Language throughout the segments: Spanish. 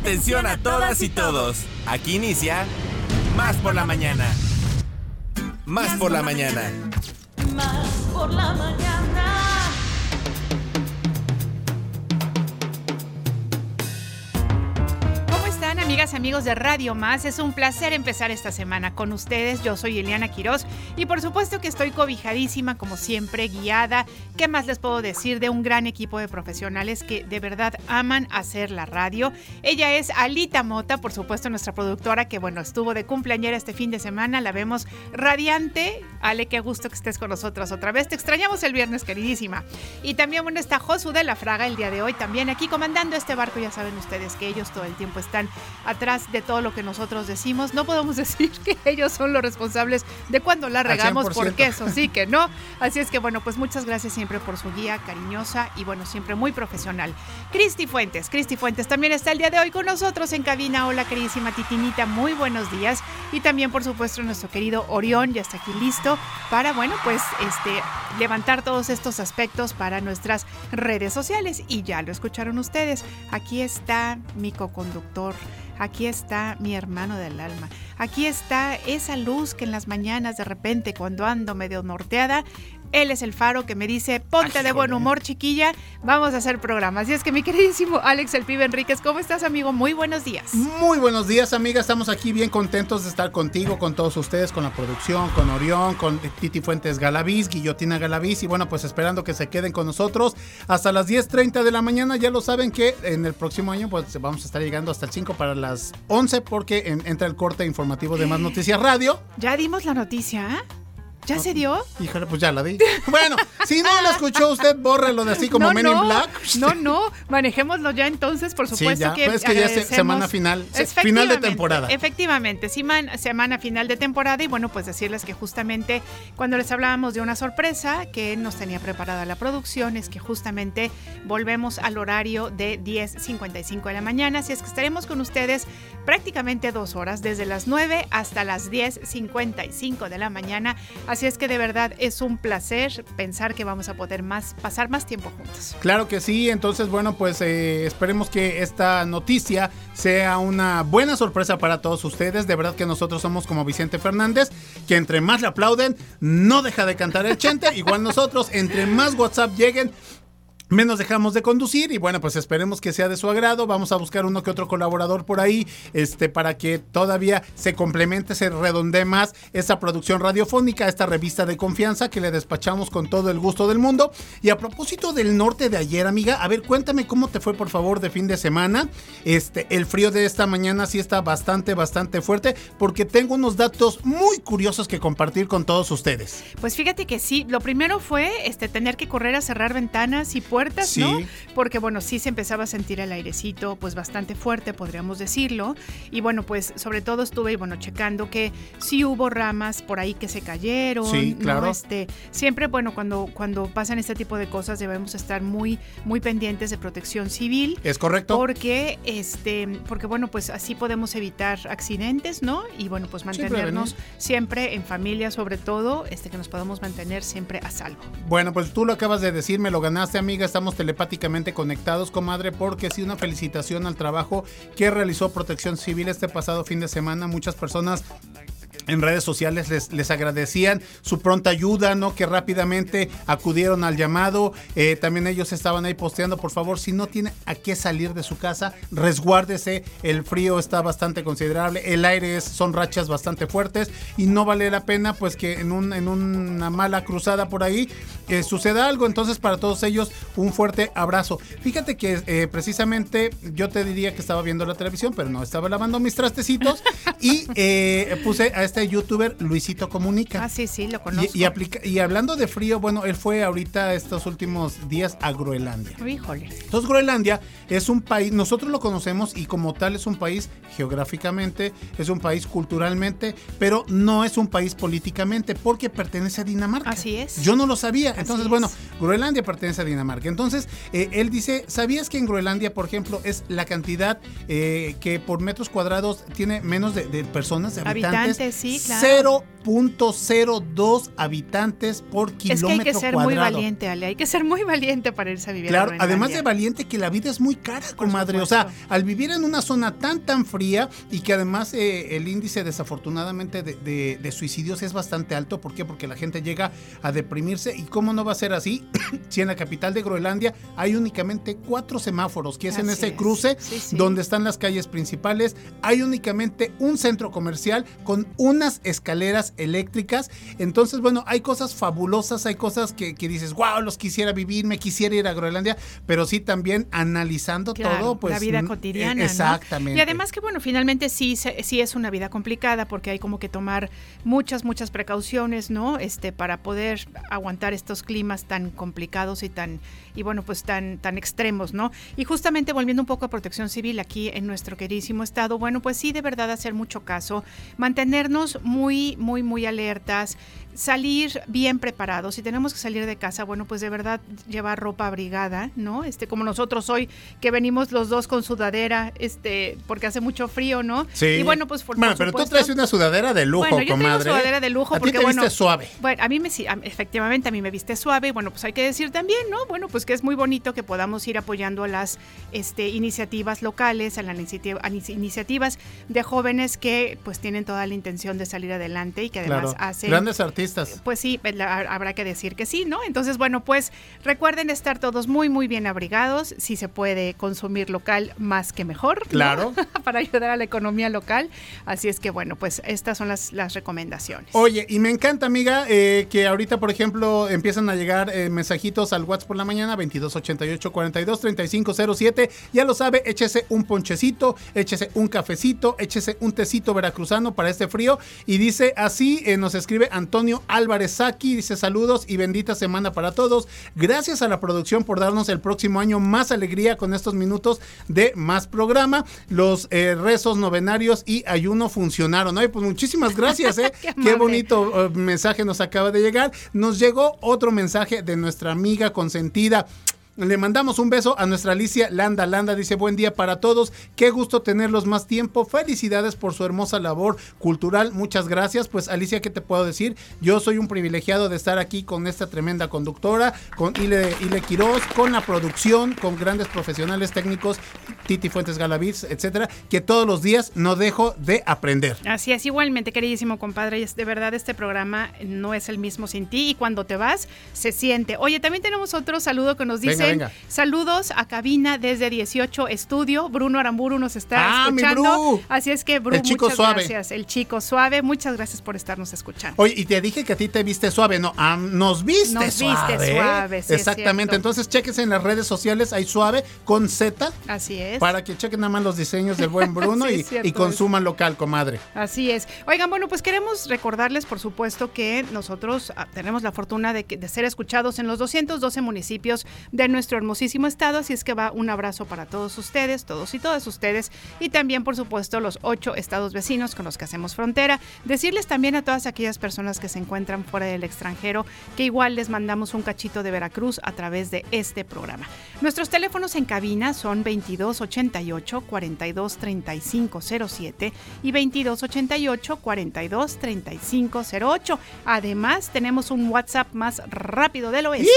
Atención a todas y todos. Aquí inicia Más por la mañana. Más por la mañana. Más por la mañana. Amigos de Radio Más? Es un placer empezar esta semana con ustedes. Yo soy Eliana Quiroz y por supuesto que estoy cobijadísima, como siempre, guiada. ¿Qué más les puedo decir de un gran equipo de profesionales que de verdad aman hacer la radio? Ella es Alita Mota, por supuesto, nuestra productora que, bueno, estuvo de cumpleañera este fin de semana. La vemos radiante. Ale, qué gusto que estés con nosotras otra vez. Te extrañamos el viernes, queridísima. Y también, bueno, está Josu de la Fraga el día de hoy también aquí comandando este barco. Ya saben ustedes que ellos todo el tiempo están atrás de todo lo que nosotros decimos. No podemos decir que ellos son los responsables de cuando la regamos, 100%. porque eso sí que no. Así es que bueno, pues muchas gracias siempre por su guía cariñosa y bueno, siempre muy profesional. Cristi Fuentes, Cristi Fuentes también está el día de hoy con nosotros en cabina. Hola queridísima Titinita, muy buenos días. Y también por supuesto nuestro querido Orión ya está aquí listo para bueno, pues este levantar todos estos aspectos para nuestras redes sociales. Y ya lo escucharon ustedes. Aquí está mi coconductor. Aquí está mi hermano del alma. Aquí está esa luz que en las mañanas de repente cuando ando medio norteada, él es el faro que me dice, ponte de buen humor chiquilla, vamos a hacer programas. Y es que mi queridísimo Alex el pibe Enríquez, ¿cómo estás amigo? Muy buenos días. Muy buenos días, amiga. Estamos aquí bien contentos de estar contigo, con todos ustedes, con la producción, con Orión, con Titi Fuentes Galaviz, Guillotina Galaviz. Y bueno, pues esperando que se queden con nosotros hasta las 10.30 de la mañana. Ya lo saben que en el próximo año pues vamos a estar llegando hasta el 5 para las 11 porque en- entra el corte informativo de Más Noticias Radio. Ya dimos la noticia, ¿eh? ¿Ya se dio? Híjole, pues ya la di. Bueno, si no lo escuchó usted, bórrelo de así como no, Men no, in Black. No, no, manejémoslo ya entonces, por Sí, supuesto ya, que pues es que ya es semana final, final de temporada. Efectivamente, siman- semana final de temporada y bueno, pues decirles que justamente cuando les hablábamos de una sorpresa que nos tenía preparada la producción es que justamente volvemos al horario de 10.55 de la mañana, así es que estaremos con ustedes prácticamente dos horas, desde las 9 hasta las 10.55 de la mañana, así es que de verdad es un placer pensar que vamos a poder más, pasar más tiempo juntos. Claro que sí, entonces bueno, pues eh, esperemos que esta noticia sea una buena sorpresa para todos ustedes. De verdad que nosotros somos como Vicente Fernández, que entre más le aplauden, no deja de cantar el chente. Igual nosotros, entre más WhatsApp lleguen, menos dejamos de conducir y bueno, pues esperemos que sea de su agrado. Vamos a buscar uno que otro colaborador por ahí, este, para que todavía se complemente, se redondee más esta producción radiofónica, esta revista de confianza que le despachamos con todo el gusto del mundo. Y a propósito del norte de ayer, amiga, a ver, cuéntame cómo te fue, por favor, de fin de semana. Este, el frío de esta mañana sí está bastante, bastante fuerte, porque tengo unos datos muy curiosos que compartir con todos ustedes. Pues fíjate que sí, lo primero fue este tener que correr a cerrar ventanas y puertas, ¿no? Sí. Porque bueno, sí se empezaba a sentir el airecito pues bastante fuerte, podríamos decirlo. Y bueno, pues sobre todo estuve bueno checando que sí hubo ramas por ahí que se cayeron, Sí, ¿no? claro. Este, siempre bueno, cuando cuando pasan este tipo de cosas debemos estar muy muy pendientes de protección civil. ¿Es correcto? Porque, este, porque bueno, pues así podemos evitar accidentes, ¿no? Y bueno, pues mantenernos prevenir. siempre en familia, sobre todo, este, que nos podamos mantener siempre a salvo. Bueno, pues tú lo acabas de decir, me lo ganaste, amiga. Estamos telepáticamente conectados, comadre, porque sí, una felicitación al trabajo que realizó Protección Civil este pasado fin de semana. Muchas personas en redes sociales les, les agradecían su pronta ayuda, ¿no? Que rápidamente acudieron al llamado. Eh, también ellos estaban ahí posteando, por favor, si no tiene a qué salir de su casa, resguárdese. El frío está bastante considerable, el aire es- son rachas bastante fuertes y no vale la pena, pues, que en, un, en una mala cruzada por ahí eh, suceda algo. Entonces, para todos ellos, un fuerte abrazo. Fíjate que eh, precisamente yo te diría que estaba viendo la televisión, pero no, estaba lavando mis trastecitos y puse a este youtuber Luisito Comunica. Ah, sí, sí, lo conozco. Y, y aplica- y hablando de frío, bueno, él fue ahorita estos últimos días a Groenlandia. Híjole. Entonces Groenlandia es un país, nosotros lo conocemos y como tal es un país geográficamente, es un país culturalmente, pero no es un país políticamente porque pertenece a Dinamarca. Así es. Yo no lo sabía. Entonces, es. bueno, Groenlandia pertenece a Dinamarca. Entonces, eh, él dice, ¿sabías que en Groenlandia, por ejemplo, es la cantidad eh, que por metros cuadrados tiene menos de, de personas, de habitantes? Habitantes, sí. Sí, claro. 0.02 habitantes por kilómetro Es que hay que ser cuadrado. muy valiente, Ale. Hay que ser muy valiente para irse a vivir Claro, además de valiente que la vida es muy cara, comadre. O sea, al vivir en una zona tan tan fría y que además eh, el índice desafortunadamente de, de- de suicidios es bastante alto. ¿Por qué? Porque la gente llega a deprimirse. ¿Y cómo no va a ser así? si en la capital de Groenlandia hay únicamente cuatro semáforos, que es en ese es. cruce Sí, sí. donde están las calles principales. Hay únicamente un centro comercial con unas escaleras eléctricas. Entonces, bueno, hay cosas fabulosas, hay cosas que, que dices, wow, los quisiera vivir, me quisiera ir a Groenlandia, pero sí también analizando Claro, todo, pues. la vida mm, cotidiana. ¿no? Exactamente. Y además que, bueno, finalmente sí, sí es una vida complicada porque hay como que tomar muchas, muchas precauciones, ¿no? Este, para poder aguantar estos climas tan complicados y tan, y bueno, pues tan, tan extremos, ¿no? Y justamente volviendo un poco a protección civil aquí en nuestro queridísimo estado, bueno, pues sí, de verdad hacer mucho caso, mantenernos muy, muy, muy alertas, salir bien preparados. Si tenemos que salir de casa, bueno, pues de verdad llevar ropa abrigada, ¿no? Este, como nosotros hoy, que venimos los dos con sudadera, este, porque hace mucho frío, ¿no? Sí. Y bueno, pues por, Bueno, por pero tú supuesto- traes una sudadera de lujo, bueno, yo comadre. sudadera de lujo A ti porque te bueno, viste suave. Bueno, a mí me efectivamente a mí me viste suave, bueno, pues hay que decir también, ¿no? Bueno, pues que es muy bonito que podamos ir apoyando a las este, iniciativas locales, a las iniciativa- iniciativas de jóvenes que pues tienen toda la intención de salir adelante y que además Claro. hacen Grandes artistas. Pues sí, la- habrá que decir que sí, ¿no? Entonces, bueno, pues recuerden estar todos muy, muy bien abrigados. Si se puede consumir local, más que mejor. ¿no? Claro. Para ayudar a la economía local. Así es que, bueno, pues estas son las, las recomendaciones. Oye, y me encanta, amiga, eh, que ahorita, por ejemplo, empiezan a llegar eh, mensajitos al WhatsApp por la mañana, 2288 42 3507. Ya lo sabe, échese un ponchecito, échese un cafecito, échese un tecito veracruzano para este frío. Y dice así, eh, nos escribe Antonio Álvarez Saki, dice saludos y bendita semana para todos. Gracias a la producción por darnos el próximo año más alegría con estos minutos de más programa. Los eh, rezos novenarios y ayuno funcionaron. Ay, pues muchísimas gracias, ¿eh? Qué bonito eh, mensaje nos acaba de llegar. Nos llegó otro mensaje de nuestra amiga consentida. Le mandamos un beso a nuestra Alicia Landa. Landa dice buen día para todos. Qué gusto tenerlos más tiempo. Felicidades por su hermosa labor cultural. Muchas gracias. Pues Alicia, ¿qué te puedo decir? Yo soy un privilegiado de estar aquí con esta tremenda conductora, con Ile, Ile Quiroz, con la producción, con grandes profesionales técnicos, Titi Fuentes Galaviz, etcétera, que todos los días no dejo de aprender. Así es, igualmente, queridísimo compadre, de verdad este programa no es el mismo sin ti y cuando te vas se siente. Oye, también tenemos otro saludo que nos dicen venga. saludos a cabina desde 18 Estudio. Bruno Aramburu nos está Ah, escuchando. Así es que, Bru, El chico muchas suave. gracias. El chico suave, muchas gracias por estarnos escuchando. Oye, y te dije que a ti te viste suave, no, ah, nos viste Nos viste suave. suave, sí Exactamente, entonces chequense en las redes sociales, hay suave con Z, Así es. para que chequen nada más los diseños del buen Bruno Sí, y, es cierto y consuman local, comadre. Así es. Oigan, bueno, pues queremos recordarles, por supuesto, que nosotros ah, tenemos la fortuna de, que- de ser escuchados en los 212 municipios de nuestro hermosísimo estado, así es que va un abrazo para todos ustedes, todos y todas ustedes, y también, por supuesto, los ocho estados vecinos con los que hacemos frontera. Decirles también a todas aquellas personas que se encuentran fuera del extranjero que igual les mandamos un cachito de Veracruz a través de este programa. Nuestros teléfonos en cabina son 2288 423507 y 2288 423508. Además, tenemos un WhatsApp más rápido del oeste.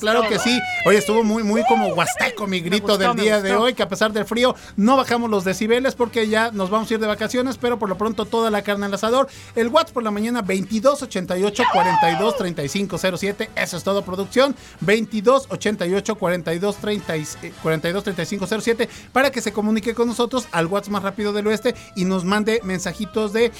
Claro todo. que sí. Oye, estuvo muy, muy como huasteco mi grito gustó, del día de hoy, que a pesar del frío no bajamos los decibeles porque ya nos vamos a ir de vacaciones, pero por lo pronto toda la carne al asador. El WhatsApp por la mañana 2288 42 3507. Eso es todo, producción. 2288 42 30 y- eh, 42 3507 para que se comunique con nosotros al WhatsApp más rápido del oeste y nos mande mensajitos de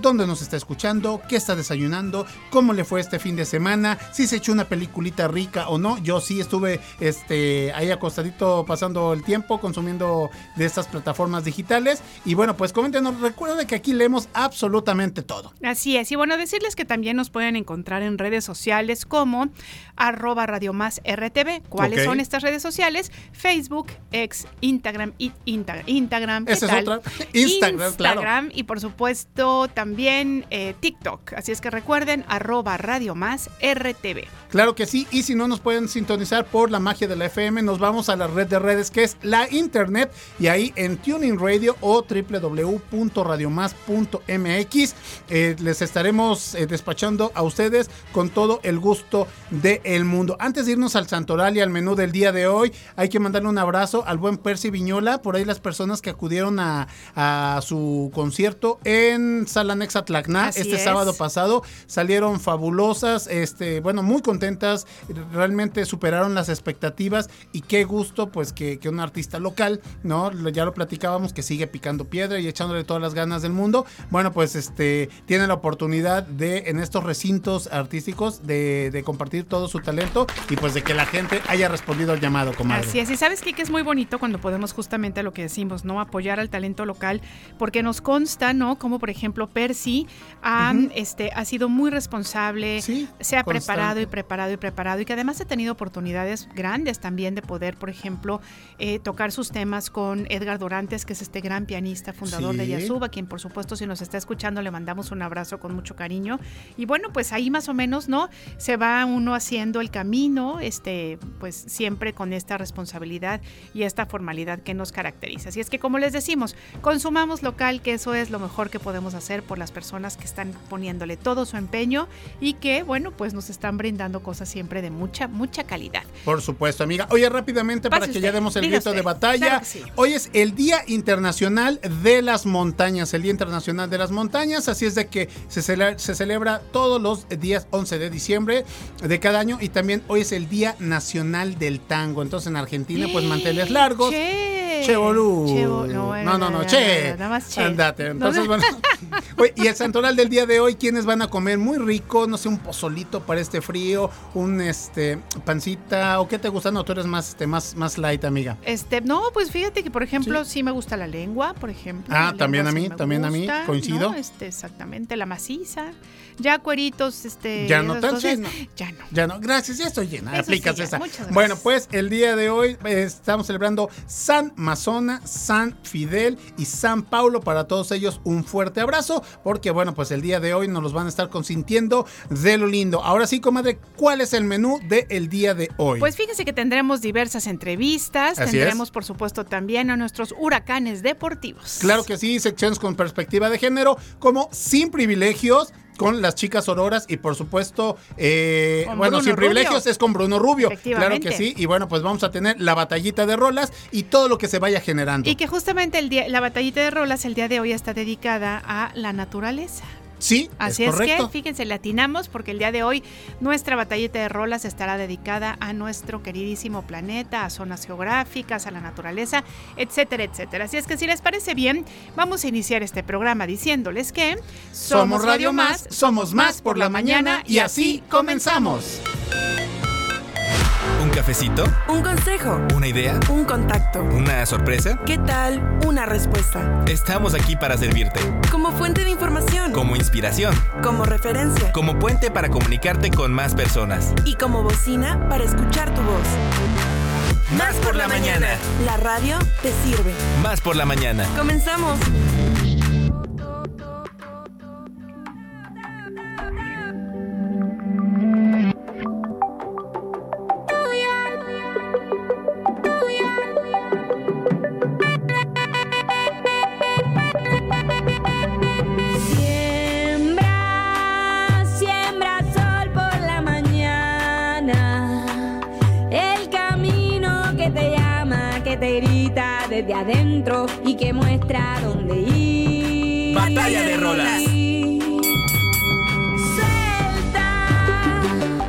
dónde nos está escuchando, qué está desayunando, cómo le fue este fin de semana, si se echó una peliculita rica o no. Yo sí estuve este, ahí acostadito pasando el tiempo consumiendo de estas plataformas digitales. Y bueno, pues coméntenos, recuerden que aquí leemos absolutamente todo. Así es. Y bueno, decirles que también nos pueden encontrar en redes sociales como arroba Radio Más RTV. ¿Cuáles son estas redes sociales? Facebook, ex, Instagram, Instagram. ¿qué Esa es otra. Instagram, claro. Instagram, y por supuesto también eh, TikTok. Así es que recuerden, arroba Radio Más RTV. Claro que sí, y si no nos pueden sintonizar por la magia de la FM, nos vamos a la red de redes que es la internet y ahí en Tuning Radio o www.radiomás.mx eh, les estaremos eh, despachando a ustedes con todo el gusto del mundo. Antes de irnos al Santoral y al menú del día de hoy, hay que mandarle un abrazo al buen Percy Viñola, por ahí las personas que acudieron a, a su concierto en Salanexa Tlacna Así este es. sábado pasado, salieron fabulosas, este, bueno, muy contentas, realmente superaron las expectativas y qué gusto pues que, que un artista local, ¿no? Ya lo platicábamos que sigue picando piedra y echándole todas las ganas del mundo. Bueno, pues este tiene la oportunidad de en estos recintos artísticos de, de compartir todo su talento y pues de que la gente haya respondido al llamado, comadre. Así es, y sabes qué? que es muy bonito cuando podemos justamente lo que decimos, ¿no? Apoyar al talento local, porque nos consta, ¿no? Como por ejemplo Percy ha, este, ha sido muy responsable, Sí, se ha constante. preparado y preparado y preparado, y que además ha tenido oportunidades grandes también de poder, por ejemplo, eh, tocar sus temas con Edgar Dorantes, que es este gran pianista, fundador de Sí. Yasuba, quien por supuesto si nos está escuchando le mandamos un abrazo con mucho cariño. Y bueno, pues ahí más o menos, ¿no? Se va uno haciendo el camino, este, pues siempre con esta responsabilidad y esta formalidad que nos caracteriza. Así es que como les decimos, consumamos local, que eso es lo mejor que podemos hacer por las personas que están poniéndole todo su empeño y que, bueno, pues nos están brindando cosas siempre de mucha, mucha calidad. Por supuesto, amiga. Oye, rápidamente para que ya demos el grito de batalla. Claro que sí. Hoy es el Día Internacional de las Montañas, el Día Internacional de las Montañas, así es de que se, cele- se celebra todos los días 11 de diciembre de cada año y también hoy es el Día Nacional del Tango. Entonces en Argentina pues manteles largos. Che. Che, boludo. Che, no, no, no, che. Nada más che. Andate. Entonces, No, bueno. Oye, y el santoral del día de hoy, ¿quiénes van a comer? Muy rico, no sé, un pozolito para este frío, un este pancita, o qué te gusta, no, tú eres más, este, más, más light, amiga. Este, no, pues fíjate que por ejemplo sí, me gusta la lengua, por ejemplo. Ah, también a mí, también a mí, coincido. ¿no? Este, exactamente, la maciza. Ya cueritos, este. Ya no tan cosas, no. Ya no. Ya no, gracias, ya estoy llena. Eso Aplicas sí, ya. esa. Muchas gracias. Bueno, pues el día de hoy eh, estamos celebrando San Mazona, San Fidel y San Paulo. Para todos ellos, un fuerte abrazo, porque bueno, pues el día de hoy nos los van a estar consintiendo de lo lindo. Ahora sí, comadre, ¿cuál es el menú del día de hoy? Pues fíjese que tendremos diversas entrevistas, Así tendremos por supuesto también a nuestros huracanes deportivos. Claro que sí, secciones con perspectiva de género, como sin privilegios. Con las chicas auroras y por supuesto, eh, bueno, Bruno sin Rubio. privilegios es con Bruno Rubio. Claro que sí. Y bueno, pues vamos a tener la batallita de rolas y todo lo que se vaya generando. Y que justamente el día, la batallita de rolas el día de hoy está dedicada a la naturaleza. Sí, Así es es, correcto. que, fíjense, latinamos porque el día de hoy nuestra batallita de rolas estará dedicada a nuestro queridísimo planeta, a zonas geográficas, a la naturaleza, etcétera, etcétera. Así es que si les parece bien, vamos a iniciar este programa diciéndoles que Somos Radio Más, somos más por la mañana y así comenzamos. ¿Un cafecito? Un consejo, ¿Una idea? un contacto. ¿Una sorpresa? ¿Qué tal una respuesta? Estamos aquí para servirte. Como fuente de información, Como inspiración. como referencia Como puente para comunicarte con más personas. y como bocina para escuchar tu voz. Más por la mañana. La radio te sirve. Más por la mañana. Comenzamos. Desde adentro y que muestra dónde ir. Batalla de rolas. Suelta.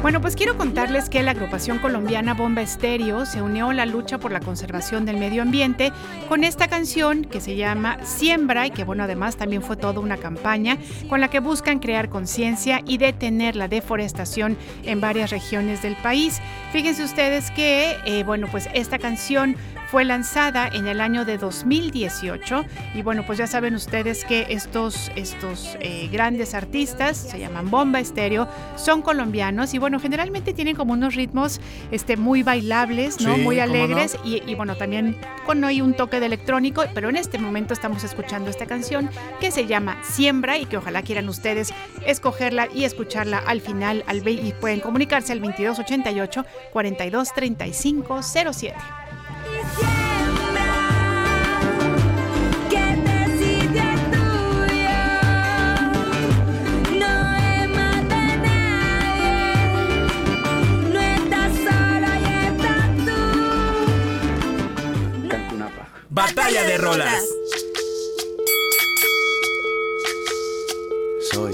Bueno, pues quiero contarles que la agrupación colombiana Bomba Estéreo se unió a la lucha por la conservación del medio ambiente con esta canción que se llama Siembra y que bueno, además también fue toda una campaña con la que buscan crear conciencia y detener la deforestación en varias regiones del país. Fíjense ustedes que, eh, bueno, pues esta canción fue lanzada en el año de 2018 y bueno, pues ya saben ustedes que estos, estos eh, grandes artistas, se llaman Bomba Estéreo, son colombianos y bueno, generalmente tienen como unos ritmos este, muy bailables, ¿no? Muy alegres y, bueno, también con hoy un toque de electrónico, pero en este momento estamos escuchando esta canción que se llama Siembra y que ojalá quieran ustedes escogerla y escucharla al final al y pueden comunicarse al 2288 42 35 07. Batalla de rolas. Soy,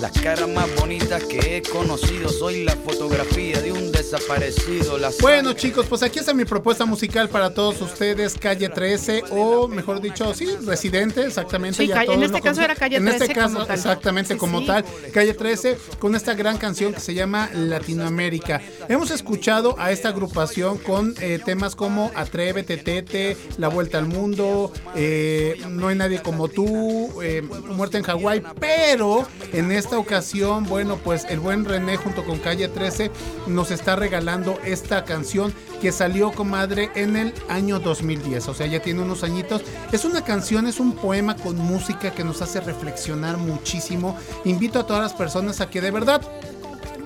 Las caras más bonitas que he conocido, soy la fotografía de un desaparecido. Bueno chicos, pues aquí está mi propuesta musical para todos ustedes, Calle 13 o mejor dicho, sí, Residente, exactamente. Sí, ya todos en lo este caso conocen. era Calle En este 13 caso, como tal. exactamente Sí, como sí. tal, Calle 13 con esta gran canción que se llama Latinoamérica. Hemos escuchado a esta agrupación con eh, temas como Atrévete, Tete, La Vuelta al Mundo, eh, No hay nadie como tú, eh, Muerte en Hawái, pero en esta ocasión, bueno, pues el buen René junto con Calle 13 nos está regalando esta canción que salió, comadre, en el año 2010, o sea, ya tiene unos añitos. Es una canción, es un poema con música que nos hace reflexionar muchísimo. Invito a todas las personas a que de verdad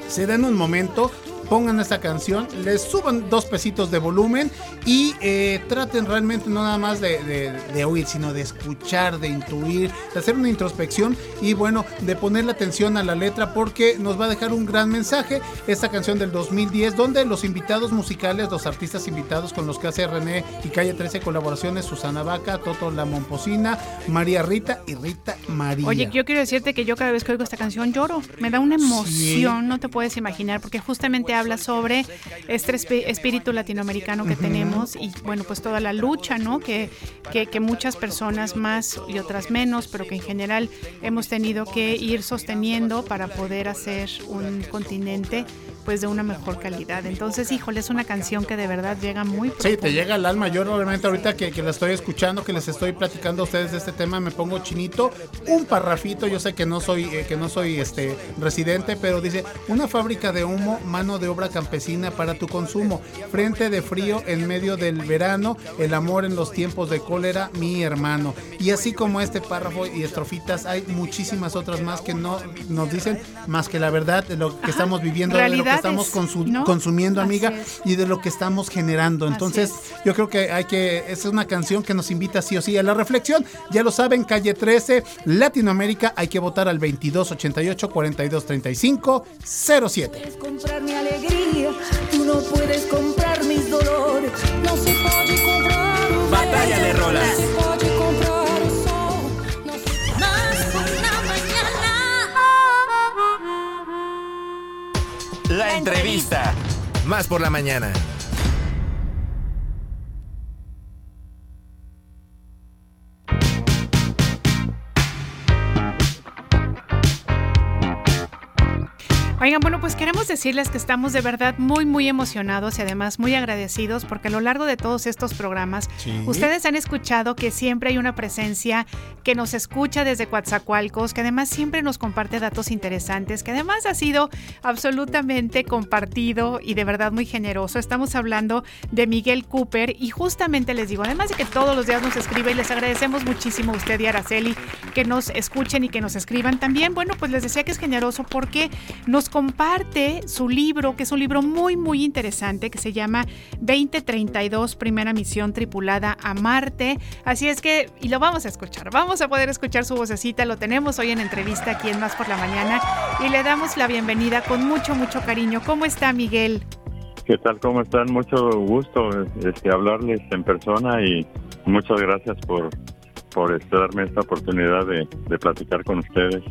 se den un momento, pongan esta canción, les suban dos pesitos de volumen y eh, traten realmente no nada más de, de- de oír, sino de escuchar, de intuir, de hacer una introspección y bueno, de ponerle atención a la letra porque nos va a dejar un gran mensaje esta canción del 2010 donde los invitados musicales, los artistas invitados con los que hace René y Calle 13 colaboraciones, Susana Vaca, Toto La Momposina, María Rita y Rita María. Oye, yo quiero decirte que yo cada vez que oigo esta canción lloro. Me da una emoción, no te puedes imaginar, porque justamente habla sobre este espíritu latinoamericano que tenemos y bueno, pues toda la lucha, ¿no? Que, que, que muchas personas más y otras menos, pero que en general hemos tenido que ir sosteniendo para poder hacer un continente pues de una mejor calidad. Entonces, híjole, es una canción que de verdad llega muy Sí, profundo. te llega al alma. Yo realmente ahorita que, que la estoy escuchando, que les estoy platicando a ustedes de este tema, me pongo chinito. Un parrafito, yo sé que no soy, eh, que no soy este residente, pero dice, una fábrica de humo, mano de obra campesina para tu consumo. Frente de frío en medio del verano, el amor en los tiempos de cólera, mi hermano. Y así como este párrafo y estrofitas, hay muchísimas otras más que no nos dicen más que la verdad de lo que estamos viviendo, de lo que estamos consu- ¿no? consumiendo, amiga es. y de lo que estamos generando. Entonces, es. yo creo que hay que, es una canción que nos invita sí o sí a la reflexión. Ya lo saben, calle 13, Latinoamérica, hay que votar al 2288 4235 07. No puedes comprar mis dolores. No se puede comprar un Batalla de rolas. No se puede comprar un sol. No se más por la mañana. La entrevista. Más por la mañana. Oigan, bueno, pues queremos decirles que estamos de verdad muy, muy emocionados y además muy agradecidos porque a lo largo de todos estos programas, Sí. ustedes han escuchado que siempre hay una presencia que nos escucha desde Coatzacoalcos, que además siempre nos comparte datos interesantes, que además ha sido absolutamente compartido y de verdad muy generoso. Estamos hablando de Miguel Cooper y justamente les digo, además de que todos los días nos escribe y les agradecemos muchísimo a usted y a Araceli que nos escuchen y que nos escriban también. Bueno, pues les decía que es generoso porque nos comparte su libro, que es un libro muy, muy interesante, que se llama 2032, Primera Misión Tripulada a Marte. Así es que, y lo vamos a escuchar, vamos a poder escuchar su vocecita, lo tenemos hoy en entrevista aquí en Más por la Mañana y le damos la bienvenida con mucho, mucho cariño. ¿Cómo está Miguel? ¿Qué tal? ¿Cómo están? Mucho gusto este, hablarles en persona y muchas gracias por, por este, darme esta oportunidad de, de platicar con ustedes.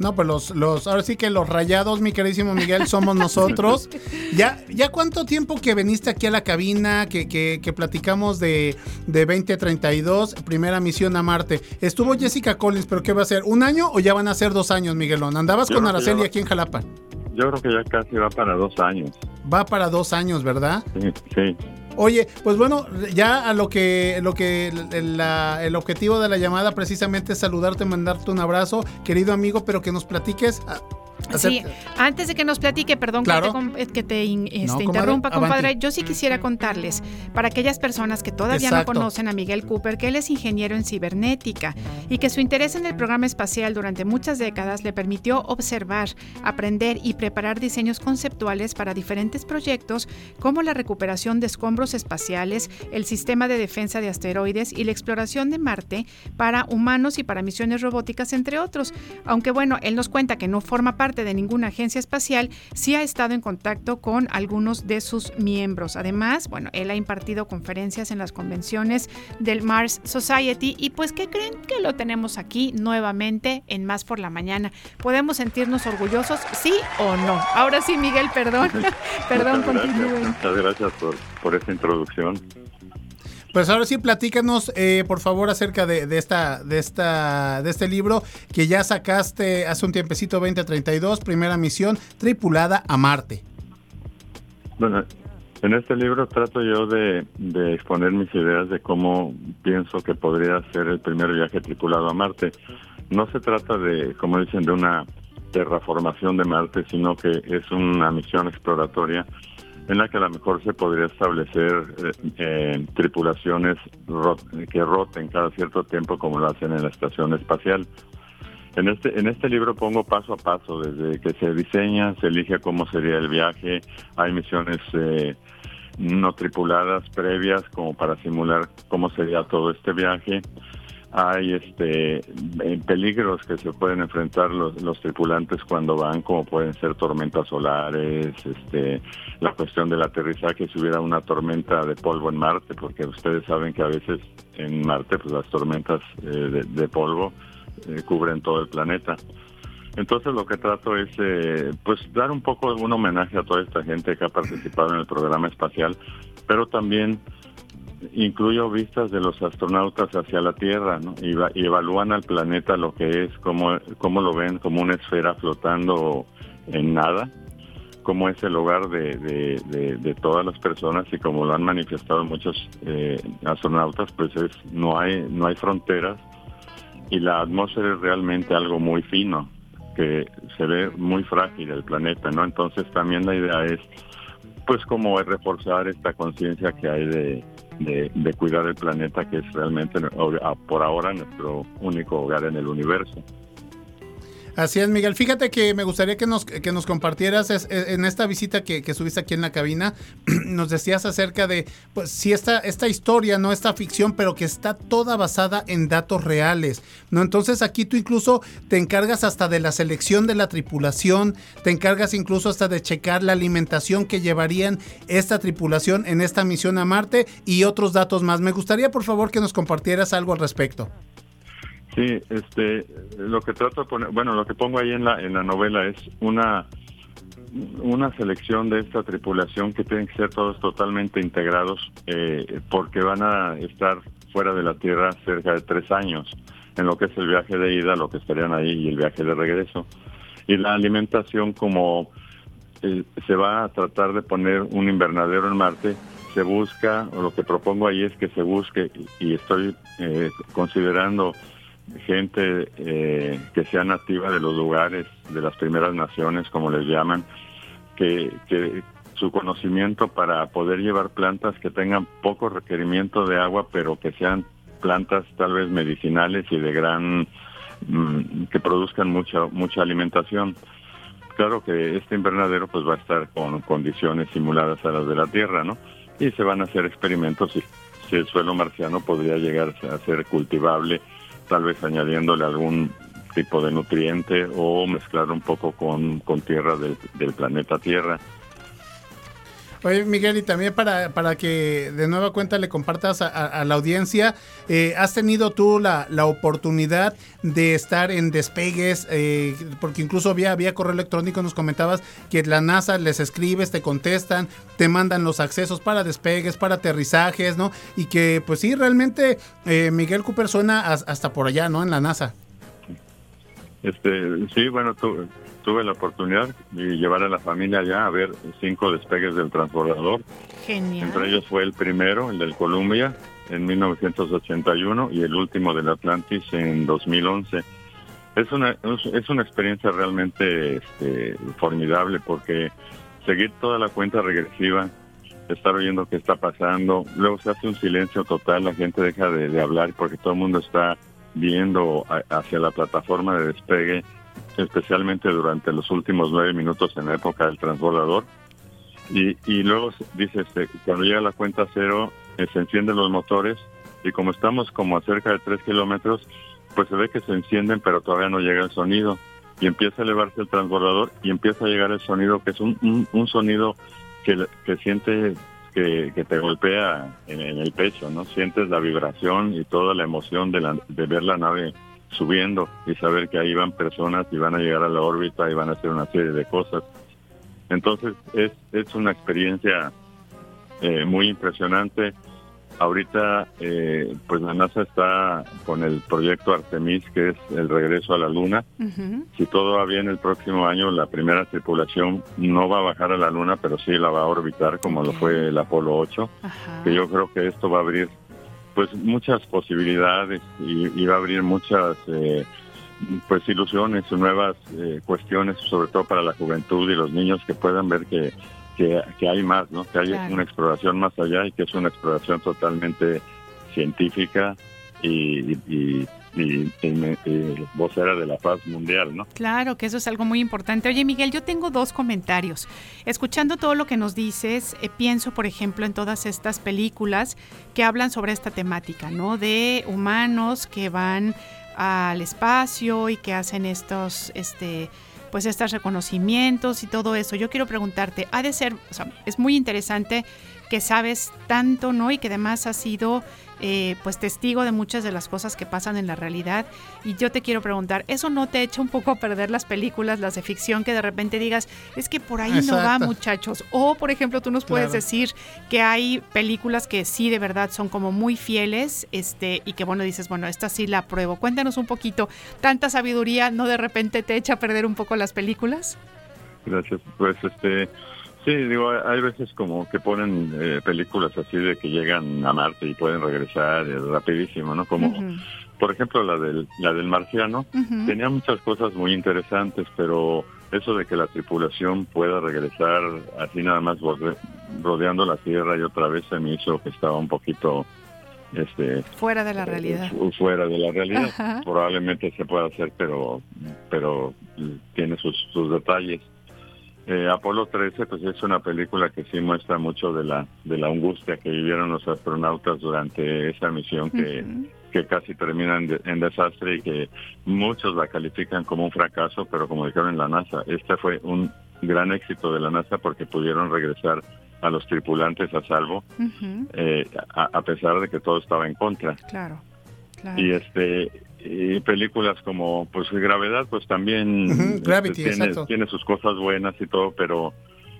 No, pues los, los, ahora sí que los rayados, mi queridísimo Miguel, somos nosotros. ¿Ya, ya cuánto tiempo que viniste aquí a la cabina, que, que, que platicamos de, de 2032, primera misión a Marte? Estuvo Jessica Collins, pero ¿qué va a ser? ¿Un año o ya van a ser dos años, Miguelón? ¿Andabas Yo con Araceli aquí en Jalapa? Yo creo que ya casi va para dos años. Va para dos años, ¿verdad? Sí, sí. Oye, pues bueno, ya a lo que, lo que el, objetivo de la llamada precisamente es saludarte, mandarte un abrazo, querido amigo, pero que nos platiques. Sí, antes de que nos platique, perdón Claro. que te, que te in- este, comadre, interrumpa, avanti. compadre, yo sí quisiera contarles, para aquellas personas que todavía Exacto. no conocen a Miguel Cooper, que él es ingeniero en cibernética y que su interés en el programa espacial durante muchas décadas le permitió observar, aprender y preparar diseños conceptuales para diferentes proyectos como la recuperación de escombros espaciales, el sistema de defensa de asteroides y la exploración de Marte para humanos y para misiones robóticas, entre otros. Aunque bueno, él nos cuenta que no forma parte de ninguna agencia espacial, sí ha estado en contacto con algunos de sus miembros. Además, bueno, él ha impartido conferencias en las convenciones del Mars Society y pues ¿qué creen? Que lo tenemos aquí nuevamente en Más por la Mañana. ¿Podemos sentirnos orgullosos? ¿Sí o no? Ahora sí, Miguel, perdón. perdón, muchas gracias, continúen. muchas gracias por, por esta introducción. Pues ahora sí, platícanos, eh, por favor, acerca de, de esta, de esta, de este libro que ya sacaste hace un tiempecito 2032, primera misión tripulada a Marte. Bueno, en este libro trato yo de, de exponer mis ideas de cómo pienso que podría ser el primer viaje tripulado a Marte. No se trata de, como dicen, de una terraformación de Marte, sino que es una misión exploratoria en la que a lo mejor se podría establecer eh, eh, tripulaciones ro- que roten cada cierto tiempo como lo hacen en la estación espacial. En este, en este libro pongo paso a paso, desde que se diseña, se elige cómo sería el viaje, hay misiones eh, no tripuladas previas como para simular cómo sería todo este viaje, hay este eh, peligros que se pueden enfrentar los, tripulantes cuando van, como pueden ser tormentas solares, este, la cuestión del aterrizaje, si hubiera una tormenta de polvo en Marte, porque ustedes saben que a veces en Marte pues las tormentas eh, de, polvo eh, cubren todo el planeta. Entonces lo que trato es eh, pues dar un poco un homenaje a toda esta gente que ha participado en el programa espacial, pero también incluyo vistas de los astronautas hacia la Tierra ¿no? y, y evalúan al planeta lo que es, cómo, cómo lo ven como una esfera flotando en nada, cómo es el hogar de, todas las personas y como lo han manifestado muchos eh, astronautas, pues es no hay no hay fronteras y la atmósfera es realmente algo muy fino que se ve muy frágil el planeta, ¿no? Entonces también la idea es pues como reforzar esta conciencia que hay de, de, de cuidar el planeta que es realmente por ahora nuestro único hogar en el universo. Así es, Miguel. Fíjate que me gustaría que nos, que nos compartieras es- en esta visita que, que subiste aquí en la cabina, nos decías acerca de, pues, si esta, esta historia, no esta ficción, pero que está toda basada en datos reales, ¿no? Entonces aquí tú incluso te encargas hasta de la selección de la tripulación, te encargas incluso hasta de checar la alimentación que llevarían esta tripulación en esta misión a Marte y otros datos más. Me gustaría, por favor, que nos compartieras algo al respecto. Sí, este, lo que trato de poner, bueno, lo que pongo ahí en la en la novela es una una selección de esta tripulación que tienen que ser todos totalmente integrados eh, porque van a estar fuera de la Tierra cerca de tres años en lo que es el viaje de ida, lo que estarían ahí y el viaje de regreso. Y la alimentación como eh, se va a tratar de poner un invernadero en Marte, se busca, o lo que propongo ahí es que se busque, y estoy eh, considerando gente eh, que sea nativa de los lugares, de las primeras naciones, como les llaman, que, que su conocimiento para poder llevar plantas que tengan poco requerimiento de agua, pero que sean plantas tal vez medicinales y de gran, mm, que produzcan mucha, mucha alimentación. Claro que este invernadero pues va a estar con condiciones simuladas a las de la Tierra, ¿no? Y se van a hacer experimentos si, si el suelo marciano podría llegar a ser cultivable, tal vez añadiéndole algún tipo de nutriente o mezclar un poco con, con tierra del, del planeta Tierra. Oye, Miguel, y también para, para que de nueva cuenta le compartas a, la audiencia, eh, ¿has tenido tú la, la oportunidad de estar en despegues? Eh, porque incluso vía, vía correo electrónico nos comentabas que la NASA les escribes, te contestan, te mandan los accesos para despegues, para aterrizajes, ¿no? Y que pues sí, realmente eh, Miguel Cooper suena as- hasta por allá, ¿no? En la NASA. Este, sí, bueno, tu- tuve la oportunidad de llevar a la familia allá a ver cinco despegues del transbordador. Genial. Entre ellos fue el primero, el del Columbia, en 1981 y el último del Atlantis en 2011. Es una, es- una experiencia realmente este, formidable porque seguir toda la cuenta regresiva, estar oyendo qué está pasando, luego se hace un silencio total, la gente deja de, de hablar porque todo el mundo está viendo a- hacia la plataforma de despegue, especialmente durante los últimos nueve minutos en la época del transbordador. Y, y luego dice, este, cuando llega la cuenta cero, eh, se encienden los motores y como estamos como a cerca de tres kilómetros, pues se ve que se encienden, pero todavía no llega el sonido. Y empieza a elevarse el transbordador y empieza a llegar el sonido, que es un, un, sonido que, que siente que, que te golpea en, en el pecho, ¿no? Sientes la vibración y toda la emoción de, la, de ver la nave subiendo y saber que ahí van personas y van a llegar a la órbita y van a hacer una serie de cosas. Entonces es, es una experiencia eh, muy impresionante. Ahorita, eh, pues la NASA está con el proyecto Artemis, que es el regreso a la Luna. Si todo va bien el próximo año, la primera tripulación no va a bajar a la Luna, pero sí la va a orbitar, como lo fue el Apolo 8 Ajá. que yo creo que esto va a abrir pues muchas posibilidades y, y va a abrir muchas eh, pues ilusiones, nuevas eh, cuestiones, sobre todo para la juventud y los niños que puedan ver que, que, que hay más, ¿no? que hay Claro. una exploración más allá y que es una exploración totalmente científica y, y, y- y- y vocera de la paz mundial, ¿no? Claro, que eso es algo muy importante. Oye, Miguel, yo tengo dos comentarios. Escuchando todo lo que nos dices, eh, pienso, por ejemplo, en todas estas películas que hablan sobre esta temática, ¿no? De humanos que van al espacio y que hacen estos, este, pues estos reconocimientos y todo eso. Yo quiero preguntarte, ha de ser, o sea, es muy interesante que sabes tanto, ¿no? Y que además has sido eh, pues testigo de muchas de las cosas que pasan en la realidad. Y yo te quiero preguntar, ¿eso no te echa un poco a perder las películas, las de ficción, que de repente digas, es que por ahí no va, muchachos? O, por ejemplo, tú nos puedes Claro. decir que hay películas que sí de verdad son como muy fieles, este, y que bueno, dices, bueno, esta sí la apruebo. Cuéntanos un poquito, ¿tanta sabiduría no de repente te echa a perder un poco las películas? Gracias. Pues este, sí, digo, hay- veces como que ponen eh, películas así de que llegan a Marte y pueden regresar eh, rapidísimo, ¿no? Como, por ejemplo, la del, la del marciano. Tenía muchas cosas muy interesantes, pero eso de que la tripulación pueda regresar así nada más rodeando la Tierra y otra vez se me hizo que estaba un poquito este Fuera de la realidad. fu- fuera de la realidad. Ajá. Probablemente se pueda hacer, pero pero tiene sus, sus detalles. Eh, Apolo 13 pues es una película que sí muestra mucho de la de la angustia que vivieron los astronautas durante esa misión que, que casi termina en, de- en desastre y que muchos la califican como un fracaso, pero como dijeron en la NASA, este fue un gran éxito de la NASA porque pudieron regresar a los tripulantes a salvo, eh, a, a pesar de que todo estaba en contra. Claro, claro. Y este y películas como pues Gravedad pues también este, Gravity, tiene, tiene sus cosas buenas y todo, pero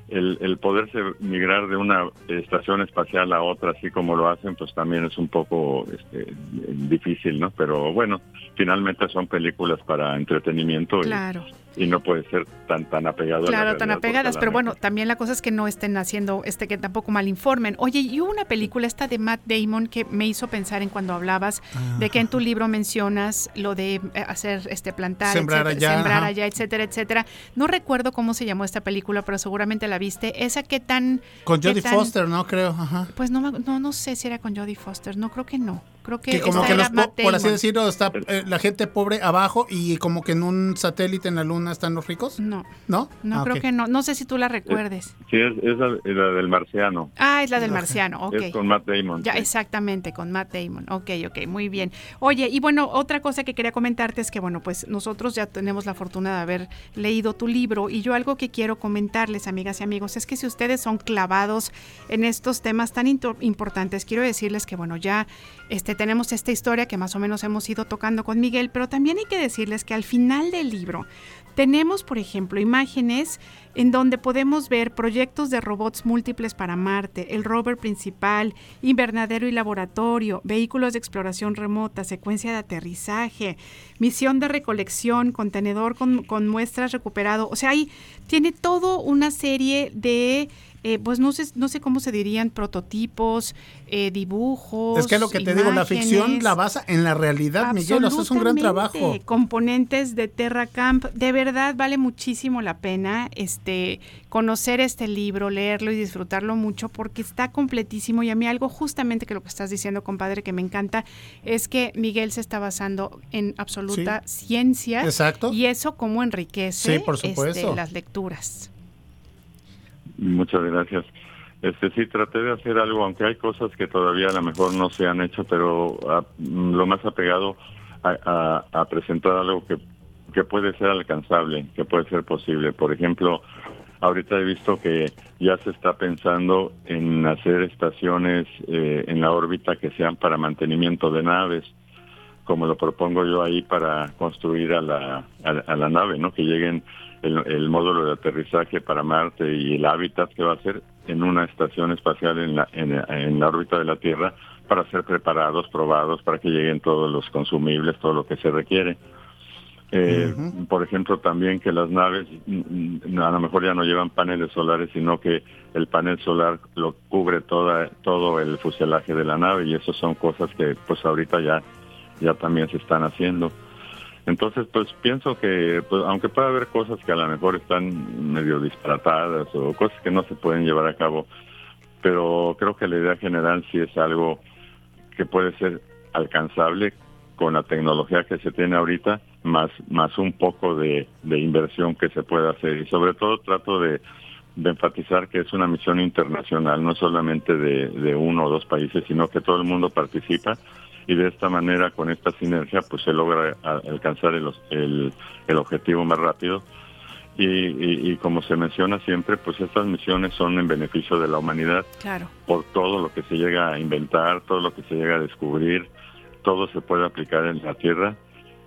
el, el poderse migrar de una estación espacial a otra así como lo hacen pues también es un poco este, difícil, ¿no? Pero bueno, finalmente son películas para entretenimiento y- Claro. y, no puede ser tan tan apegado a la Claro, tan apegadas, pero bueno, también la cosa es que no estén haciendo, este, que tampoco mal informen. Oye, y hubo una película esta de Matt Damon que me hizo pensar en cuando hablabas de que en tu libro mencionas lo de eh, hacer, este, plantar, Sembrar etcétera, allá, sembrar ajá. allá, etcétera, etcétera. No recuerdo cómo se llamó esta película, pero seguramente la viste. Esa que tan, Con Jodie Foster, ¿no? Creo. Ajá. pues no, me- no, no sé si era con Jodie Foster, no creo que no. Creo que, Que como que los, por así decirlo, está eh, la gente pobre abajo y como que en un satélite en la luna están los ricos. No, ¿No? no Ah, creo que no. No sé si tú la recuerdes. Sí, es, es la, la del marciano. Ah, es la del marciano, ok. Es con Matt Damon. Ya, sí. exactamente, con Matt Damon. Ok, ok, muy bien. Oye, y bueno, otra cosa que quería comentarte es que, bueno, pues nosotros ya tenemos la fortuna de haber leído tu libro y yo algo que quiero comentarles, amigas y amigos, es que si ustedes son clavados en estos temas tan importantes, quiero decirles que, bueno, ya este, tenemos esta historia que más o menos hemos ido tocando con Miguel, pero también hay que decirles que al final del libro tenemos, por ejemplo, imágenes en donde podemos ver proyectos de robots múltiples para Marte, el rover principal, invernadero y laboratorio, vehículos de exploración remota, secuencia de aterrizaje, misión de recolección, contenedor con, con muestras recuperado. O sea, ahí tiene todo una serie de, eh, pues no sé, no sé cómo se dirían, prototipos, eh, dibujos. Es que lo que te digo, la ficción la basa en la realidad, Miguel. O sea, es un gran trabajo. Componentes de Terra Camp. De verdad vale muchísimo la pena este, conocer este libro, leerlo y disfrutarlo mucho porque está completísimo. Y a mí algo justamente que lo que estás diciendo, compadre, que me encanta, es que Miguel se está basando en absoluta ciencia. Exacto. Y eso como enriquece Sí, por este, supuesto. las lecturas. Muchas gracias. Este sí traté de hacer algo, aunque hay cosas que todavía a lo mejor no se han hecho, pero ah, mm, lo más apegado a, a- a presentar algo que, que puede ser alcanzable, que puede ser posible. Por ejemplo, ahorita he visto que ya se está pensando en hacer estaciones eh, en la órbita que sean para mantenimiento de naves, como lo propongo yo ahí para construir a la, a, a la nave, ¿no? Que lleguen el, el módulo de aterrizaje para Marte y el hábitat que va a ser en una estación espacial en la, en, en la órbita de la Tierra para ser preparados, probados, para que lleguen todos los consumibles, todo lo que se requiere. Eh, Por ejemplo, también que las naves mm, mm, a lo mejor ya no llevan paneles solares, sino que el panel solar lo cubre toda, todo el fuselaje de la nave y eso son cosas que pues ahorita ya, ya también se están haciendo. Entonces, pues pienso que, pues, aunque pueda haber cosas que a lo mejor están medio disparatadas o cosas que no se pueden llevar a cabo, pero creo que la idea general sí es algo que puede ser alcanzable con la tecnología que se tiene ahorita, más, más un poco de, inversión que se puede hacer. Y sobre todo trato de, de enfatizar que es una misión internacional, no solamente de, de uno o dos países, sino que todo el mundo participa y de esta manera, con esta sinergia, pues se logra alcanzar el, el, el objetivo más rápido. Y, y- y como se menciona siempre, pues estas misiones son en beneficio de la humanidad Claro. por todo lo que se llega a inventar, todo lo que se llega a descubrir, todo se puede aplicar en la Tierra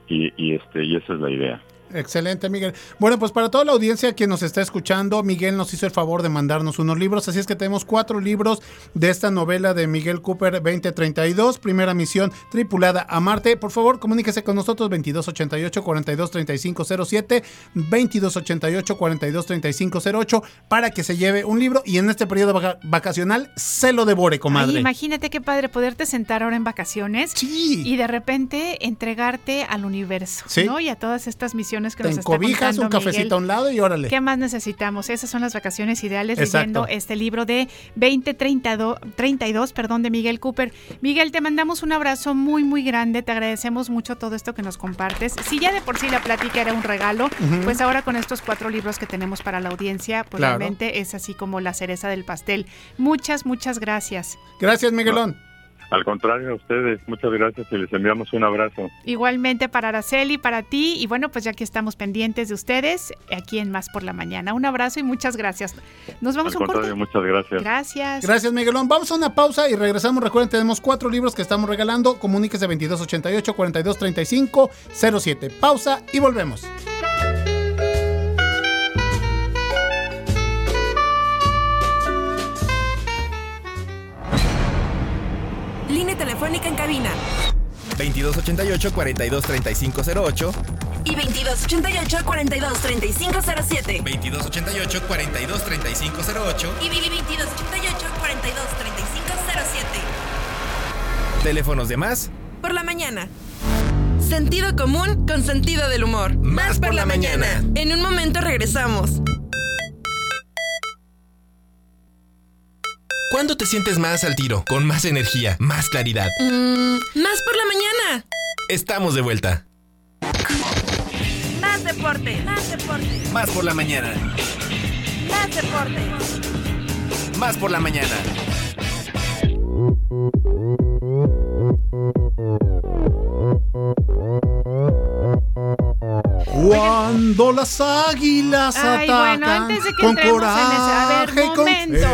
y, y este y esa es la idea. Excelente, Miguel. Bueno, pues para toda la audiencia que nos está escuchando, Miguel nos hizo el favor de mandarnos unos libros, así es que tenemos cuatro libros de esta novela de Miguel Cooper 2032, primera misión tripulada a Marte. Por favor, comuníquese con nosotros 2288 423507, 2288 423508 para que se lleve un libro y en este periodo vaca- vacacional se lo devore, Ay, comadre. imagínate qué padre poderte sentar ahora en vacaciones Sí. y de repente entregarte al universo, Sí. ¿no? Y a todas estas misiones que Te nos está encobijas, un cafecito Miguel. a un lado y órale. ¿Qué más necesitamos? Esas son las vacaciones ideales Exacto. leyendo este libro de 2032, 32, perdón, de Miguel Cooper. Miguel, te mandamos un abrazo muy, muy grande. Te agradecemos mucho todo esto que nos compartes. Si ya de por sí la plática era un regalo, pues ahora con estos cuatro libros que tenemos para la audiencia, pues Claro. realmente es así como la cereza del pastel. Muchas, muchas gracias. Gracias, Miguelón. Al contrario a ustedes, muchas gracias y les enviamos un abrazo. Igualmente para Araceli, para ti. Y bueno, pues ya que estamos pendientes de ustedes, aquí en Más por la Mañana. Un abrazo y muchas gracias. Nos vamos Al a un corte. contrario, muchas gracias. Gracias. Gracias, Miguelón. Vamos a una pausa y regresamos. Recuerden, tenemos cuatro libros que estamos regalando. Comuníquese 2288 4235 07. Pausa y volvemos. Línea telefónica en cabina 2288-423508. y 2288-423507. 2288-423508. Y 2288-423507. Teléfonos de más. Por la mañana. Sentido común con sentido del humor. Más por la mañana. En un momento regresamos. ¿Cuándo te sientes más al tiro, con más energía, más claridad? Mm, más por la mañana. Estamos de vuelta. Más deporte. Más deporte. Más por la mañana. Más deporte. Más por la mañana. Cuando las águilas Ay, atacan bueno, antes de que con entremos en ese. A ver, coraje momento,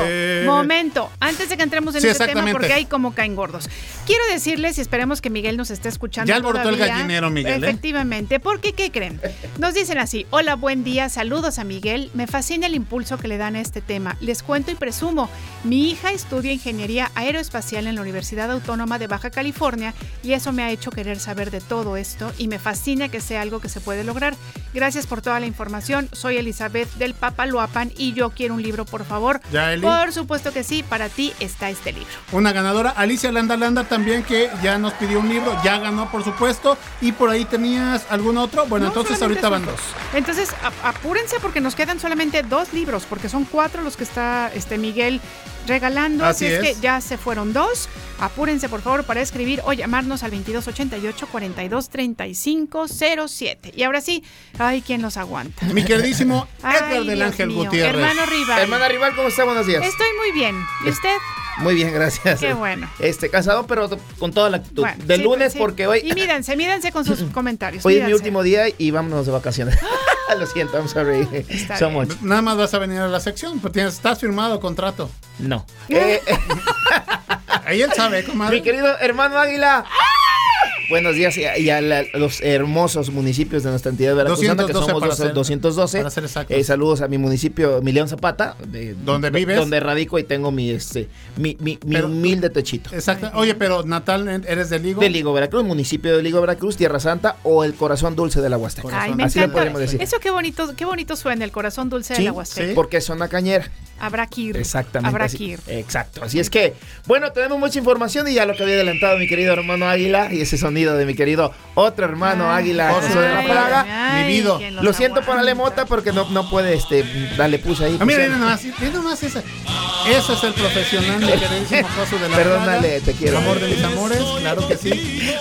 momento. Antes de que entremos en Sí, ese tema, porque hay como caen gordos. Quiero decirles, y esperemos que Miguel nos esté escuchando. Ya alborotó el todavía. gallinero, Miguel, ¿eh? Efectivamente, porque ¿qué creen? Nos dicen así: Hola, buen día, saludos a Miguel. Me fascina el impulso que le dan a este tema. Les cuento y presumo. Mi hija estudia ingeniería aeroespacial en la Universidad Autónoma de Baja California y eso me ha hecho querer saber de todo esto y me fascina que sea algo que se puede lograr. Gracias por toda la información. Soy Elizabeth del Papaloapan y yo quiero un libro, por favor. Ya, Eli. Por supuesto que sí, para ti está este libro. Una ganadora, Alicia Landa Landa también, que ya nos pidió un libro, ya ganó por supuesto. Y por ahí tenías algún otro. Bueno, No, entonces ahorita van dos. Entonces, apúrense porque nos quedan solamente dos libros, porque son cuatro los que está este Miguel regalando. Así Así, es. es. que ya se fueron dos. Apúrense, por favor, para escribir o llamarnos al 2288 42 35 07. Y ahora sí, ay, ¿quién los aguanta? Mi queridísimo Ay, Edgar del Ángel mío. Gutiérrez. Hermano rival. Hermana rival, ¿cómo está? Buenos días. Estoy muy bien. ¿Y usted? Muy bien, gracias. Qué bueno. Este, casado, pero con toda la actitud. Bueno, de sí, lunes, sí. porque hoy, Y mídense, mídense con sus comentarios. hoy es mi mídanse. último día y vámonos de vacaciones. Lo siento, I'm sorry. Está So bien. much. Nada más vas a venir a la sección, pero tienes, estás firmado contrato. No. Eh, Ahí él sabe, comadre. mi querido hermano Águila. Buenos días y a, y a la- los hermosos municipios de nuestra entidad veracruzana, que 212 somos para dos- ser- 212. para ser exactos. Eh, saludos a mi municipio, Emiliano Zapata. de- ¿Dónde vives? Donde radico y tengo mi, este, mi, mi, mi Pero- humilde techito. Exacto. Oye, pero Natal, ¿eres de Ligo? De Ligo, Veracruz, municipio de Ligo, Veracruz, Tierra Santa o el corazón dulce de la Huasteca. Ay, me Así encanta. podemos decir. Eso qué bonito, qué bonito suena, el corazón dulce Sí, de la Huasteca. porque es zona cañera. Habrá que ir. Exactamente. Habrá así- que ir. Exacto. Así es que, bueno, tenemos mucha información y ya lo que había adelantado mi querido hermano Águila y ese sonido de mi querido otro hermano Ay, Águila, José José de la Plaga. ay, mi vida. ¿quién los Lo siento para? Lemota porque no, no puede este, darle puse ahí. Ah, mira, mira nomás, mira nomás esa. Ese es el profesional, mi queridísimo Josu de la Perdónale, Plaga. te quiero. El amor de mis amores, claro que sí.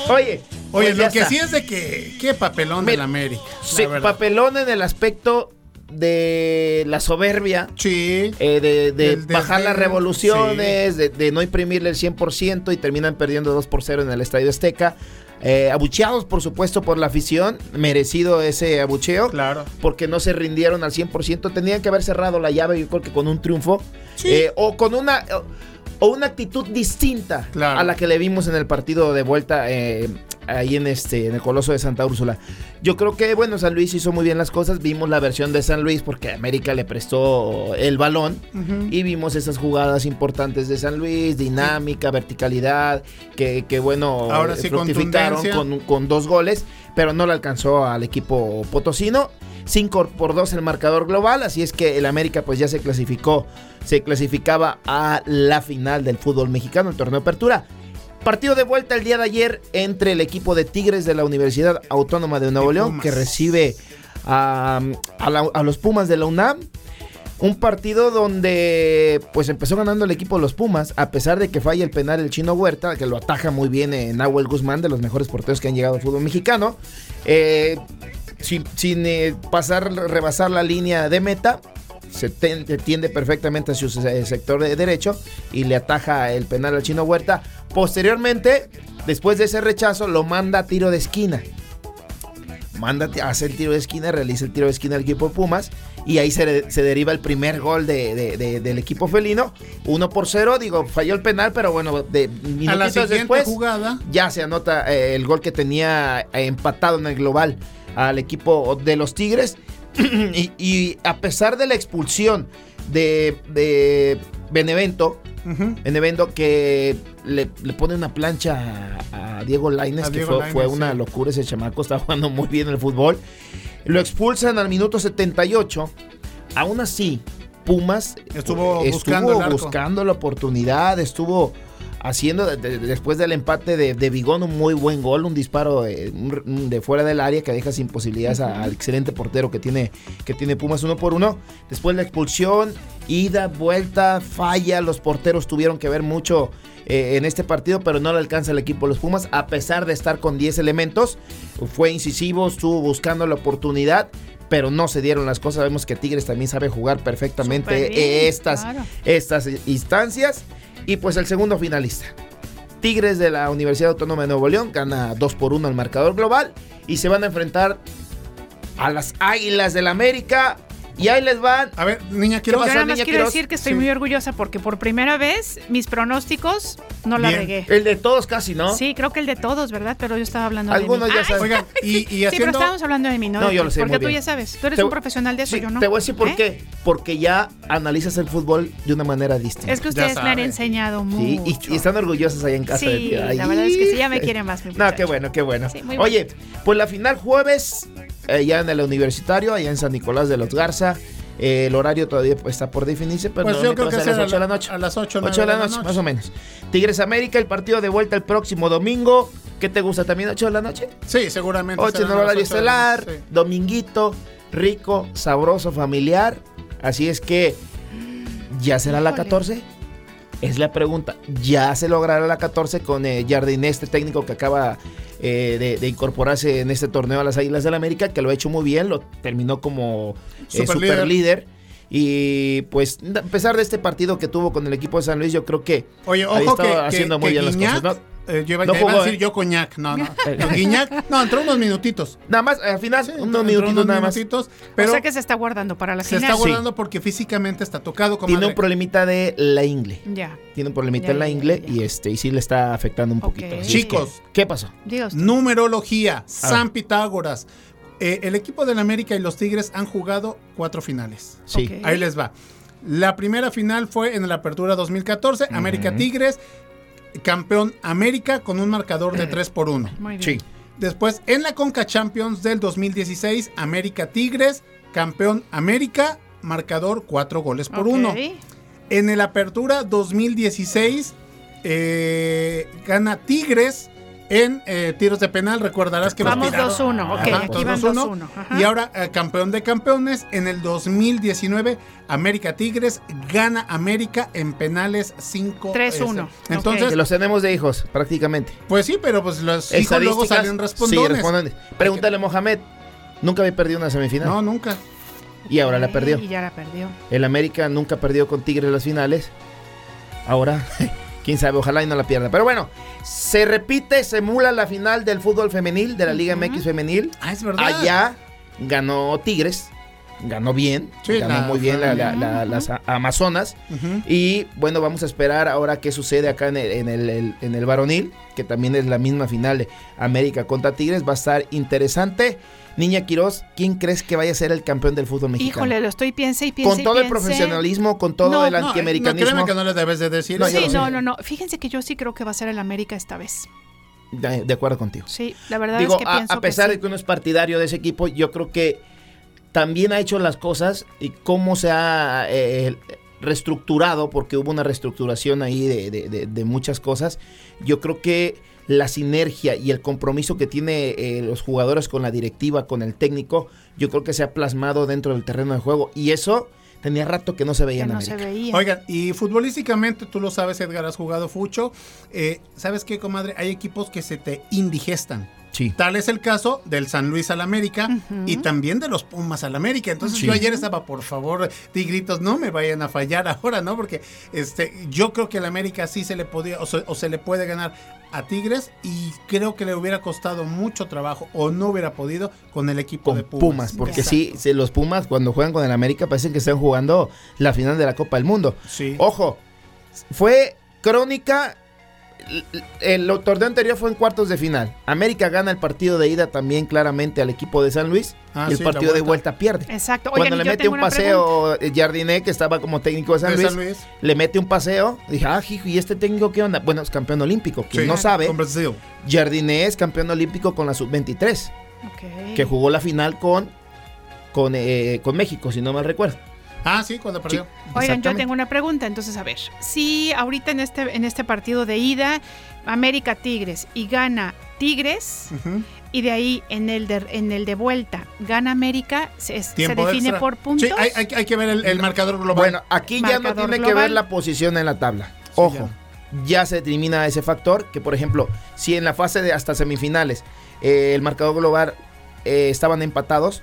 Oye, Oye, pues lo que está. sí es de que, qué papelón del América. Sí, papelón en el aspecto de la soberbia. Sí. eh, de, bajar las revoluciones, de, de no imprimirle el 100% y terminan perdiendo 2 por 0 en el Estadio Azteca. Eh, abucheados, por supuesto, por la afición. Merecido ese abucheo. Claro. Porque no se rindieron al 100%. Tenían que haber cerrado la llave, yo creo que con un triunfo. eh, o con una... O una actitud distinta Claro. a la que le vimos en el partido de vuelta eh, ahí en este en el Coloso de Santa Úrsula. Yo creo que bueno, San Luis hizo muy bien las cosas. Vimos la versión de San Luis porque América le prestó el balón y vimos esas jugadas importantes de San Luis, dinámica, verticalidad, que, que bueno, Ahora sí, fructificaron con, con dos goles, pero no le alcanzó al equipo potosino. 5 por 2 el marcador global, así es que el América pues ya se clasificó, se clasificaba a la final del fútbol mexicano, el torneo de apertura. Partido de vuelta el día de ayer entre el equipo de Tigres de la Universidad Autónoma de Nuevo León, que recibe a, a la- a los Pumas de la UNAM. Un partido donde pues empezó ganando el equipo de los Pumas, a pesar de que falla el penal el chino Huerta, que lo ataja muy bien en Nahuel Guzmán, de los mejores porteros que han llegado al fútbol mexicano. Eh, sin, sin, eh, pasar, rebasar la línea de meta, se tiende perfectamente hacia su se- sector de derecho y le ataja el penal al chino Huerta. Posteriormente, después de ese rechazo, lo manda a tiro de esquina. Manda, hace el tiro de esquina, realiza el tiro de esquina al equipo Pumas y ahí se, se deriva el primer gol de- de- de- del equipo felino. 1 por 0, digo, falló el penal, pero bueno, de siguiente después jugada. ya se anota eh, el gol que tenía eh, empatado en el global al equipo de los Tigres. y, y a pesar de la expulsión de, de Benevento. Benevento que le, le pone una plancha a, a Diego Lainez, A que Diego fue, una sí. locura ese chamaco, está jugando muy bien el fútbol. Lo expulsan al minuto 78. Aún así, Pumas Estuvo eh, buscando el arco. buscando la oportunidad, estuvo haciendo de- de- después del empate de, de Vigón un muy buen gol, un disparo eh, de fuera del área que deja sin posibilidades al excelente portero que tiene, que tiene Pumas uno por uno. Después la expulsión, ida, vuelta, falla, los porteros tuvieron que ver mucho eh, en este partido, pero no le alcanza el equipo de los Pumas, a pesar de estar con 10 elementos. Fue incisivo, estuvo buscando la oportunidad. Pero no se dieron las cosas. Sabemos que Tigres también sabe jugar perfectamente bien, estas, claro. estas instancias. Y pues el segundo finalista. Tigres de la Universidad Autónoma de Nuevo León gana 2 por 1 al marcador global y se van a enfrentar a las Águilas del América. Y ahí les van. A ver, niña, quiero Yo pasó, nada más niña quiero Quiroz? decir que estoy Sí. muy orgullosa porque por primera vez mis pronósticos no la Bien. regué. El de todos casi, ¿no? Sí, creo que el de todos, ¿verdad? Pero yo estaba hablando Algunos de mí. ya saben. Oigan, y, y Sí, pero estábamos hablando de mí, ¿no? No, yo lo sé Porque muy tú bien. ya sabes, tú eres Te un profesional de eso, Sí, yo no. Te voy a decir por ¿Eh? qué. Porque ya analizas el fútbol de una manera distinta. Es que ustedes me han enseñado Sí, mucho. y, y están orgullosos allá en casa de Sí, ti. la verdad es que sí, ya me quieren más. mi No, qué bueno, qué bueno. Sí, muy Oye, pues la final jueves, eh, ya en el universitario, allá en San Nicolás de los Garza. Eh, el horario todavía pues, está por definirse, pero Pues yo normalmente creo que a las será 8 de la noche. a las 8, 8 de la noche, más o menos. Tigres América, el partido de vuelta el próximo domingo. ¿Qué te gusta también? ¿8 de la noche? Sí, seguramente. 8 en horario las ocho de la estelar, noche, sí. dominguito, rico, sabroso, familiar. Así es que, ¿ya será la Híjole. 14? Es la pregunta. ¿Ya se logrará la 14 con eh, Jardine, este técnico que acaba eh, de, de incorporarse en este torneo a las Águilas del América, que lo ha hecho muy bien, lo terminó como eh, Super super, líder. líder. Y pues, a pesar de este partido que tuvo con el equipo de San Luis, yo creo que Oye, había ojo que, estado que, haciendo muy que bien las cosas. ¿no? Eh, yo iba, No ya iba jugó, a decir ¿eh? yo coñac, no, no. No, Guiñac, no, entró unos minutitos. Nada más, al final, Sí, unos minutitos unos nada más. minutitos, o pero sea que se está guardando para la se final. está guardando porque físicamente está tocado. Tiene comadre. un problemita de la ingle. Ya, Tiene un problemita Ya, en la ingle ya. y este y sí le está afectando un poquito. Chicos, que, ¿qué pasó? usted. numerología, San Pitágoras. Eh, el equipo del América y los Tigres han jugado cuatro finales. Sí. Ahí les va. La primera final fue en la Apertura 2014, América Tigres, campeón América con un marcador de 3 por 1. Muy bien. Sí. Después, en la Conca Champions del 2016, América Tigres, campeón América, marcador 4 goles por Ok. 1. En el Apertura 2016, eh, gana Tigres en eh, tiros de penal. Recordarás que Vamos tiraron- 2-1, ok, aquí van 2-1. 2-1, ajá. Y ahora, eh, campeón de campeones, en el 2019, América Tigres gana América en penales 5 3-1, Entonces, Que los tenemos de hijos, prácticamente. pues sí, pero pues los hijos luego salen Sí, respondones. respondones. Pregúntale a Mohamed. Nunca había perdido una semifinal. no, nunca. Y ahora la perdió. Y ya la perdió. El América nunca perdió con Tigres las finales. Ahora, quién sabe, ojalá y no la pierda. Pero bueno, se repite, se emula la final del fútbol femenil, de la Liga MX femenil. Ah, es verdad. Allá ganó Tigres, ganó bien, Sí, ganó la- muy bien la- la- las Amazonas. Y bueno, vamos a esperar ahora qué sucede acá en el, en el- el- en el varonil, que también es la misma final de América contra Tigres. Va a estar interesante. Niña Quiroz, ¿quién crees que vaya a ser el campeón del fútbol mexicano? Híjole, lo estoy piense y piense con y todo el profesionalismo, con todo No, el no, No, no, antiamericanismo. créeme que no le debes de decir. No, Sí, sé. no, no, no. Fíjense que yo sí creo que va a ser el América esta vez. de, de acuerdo contigo. Sí, la verdad Digo, es que a, pienso a pesar que de que uno es partidario de ese equipo, yo creo que también ha hecho las cosas y cómo se ha eh, reestructurado, porque hubo una reestructuración ahí de, de- de- de muchas cosas. Yo creo que la sinergia y el compromiso que tiene eh, los jugadores con la directiva, con el técnico, yo creo que se ha plasmado dentro del terreno de juego. Y eso tenía rato que no se veía que en no se América. veía. Oigan, y futbolísticamente, tú lo sabes, Edgar, has jugado fucho. Eh, ¿Sabes qué, comadre? Hay equipos que se te indigestan. Sí. Tal es el caso del San Luis al América y también de los Pumas al América. Entonces Sí. yo ayer estaba, por favor, tigritos, no me vayan a fallar ahora, ¿no? Porque este, yo creo que al América sí se le podía o se, o se le puede ganar a Tigres y creo que le hubiera costado mucho trabajo o no hubiera podido con el equipo de Pumas. Pumas, porque Exacto. sí, se- los Pumas cuando juegan con el América parecen que están jugando la final de la Copa del Mundo. Sí. Ojo, fue crónica. El, el torneo anterior fue en cuartos de final. América gana el partido de ida también claramente al equipo de San Luis. Ah, y el sí, partido de vuelta. pierde. Exacto. Oigan, Cuando le mete un paseo eh, Jardiné, que estaba como técnico de San, De Luis, San Luis. le mete un paseo. Dije, ah, hijo, ¿y este técnico qué onda? Bueno, es campeón olímpico. Quien Sí, no sabe. Jardiné es campeón olímpico con la sub-23 Ok. que jugó la final con, con, eh, con México, si no mal recuerdo. Ah, sí, cuando perdió. Oigan, yo tengo una pregunta, entonces a ver, si ahorita en este en este partido de ida América Tigres y gana Tigres y de ahí en el de en el de vuelta gana América, se, define extra. por puntos. Sí, hay, hay- hay que ver el, el marcador global. Bueno, aquí ya no tiene que ver la posición en la tabla. Ojo, ya. se elimina ese factor que, por ejemplo, si en la fase de hasta semifinales eh, el marcador global eh, estaban empatados,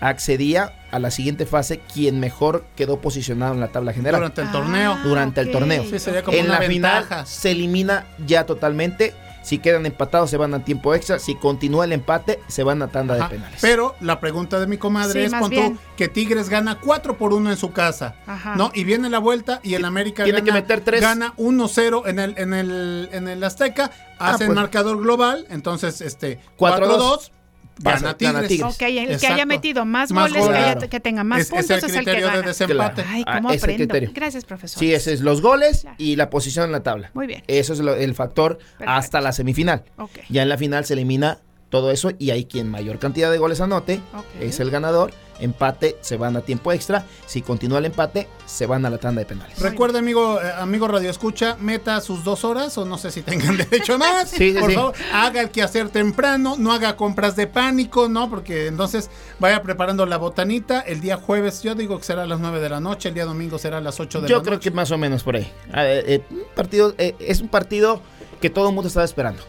accedía a la siguiente fase quien mejor quedó posicionado en la tabla general. durante el Ah, torneo. Durante el torneo. Sí, sería como en una la final ventaja. se elimina ya totalmente. Si quedan empatados se van a tiempo extra. Si continúa el empate se van a tanda Ajá. de penales. Pero la pregunta de mi comadre Sí, es pon tú que Tigres gana 4 por 1 en su casa. Ajá. ¿No? Y viene la vuelta y el América Tiene gana, que meter tres. gana 1-0 en el, en el, en el Azteca, Ah, hacen pues. marcador global, entonces este 4-2, 4-2 gana pasa- Tigres. gana Tigres. Ok, el que Exacto. haya metido más, Más goles, que, goles. haya- que tenga más Es- es puntos, el es el que criterio de gana. desempate. Ay, Ah, cómo es el aprendo. criterio. Gracias, profesor. Sí, ese es los goles Claro. y la posición en la tabla. Muy bien. Eso es lo- el factor Perfecto. hasta la semifinal. Ok. Ya en la final se elimina todo eso y hay quien mayor cantidad de goles anote es el ganador. Empate se van a tiempo extra. Si continúa el empate, se van a la tanda de penales. Recuerda, amigo, eh, amigo Radio Escucha, meta sus dos horas o no sé si tengan derecho a más. Sí, sí, Por sí. favor, haga el quehacer temprano, no haga compras de pánico, ¿no? Porque entonces vaya preparando la botanita. El día jueves, yo digo que será a las 9 de la noche, el día domingo será a las 8 de Yo la creo noche. que más o menos por ahí. Ah, eh, eh, partido, eh, es un partido que todo el mundo estaba esperando.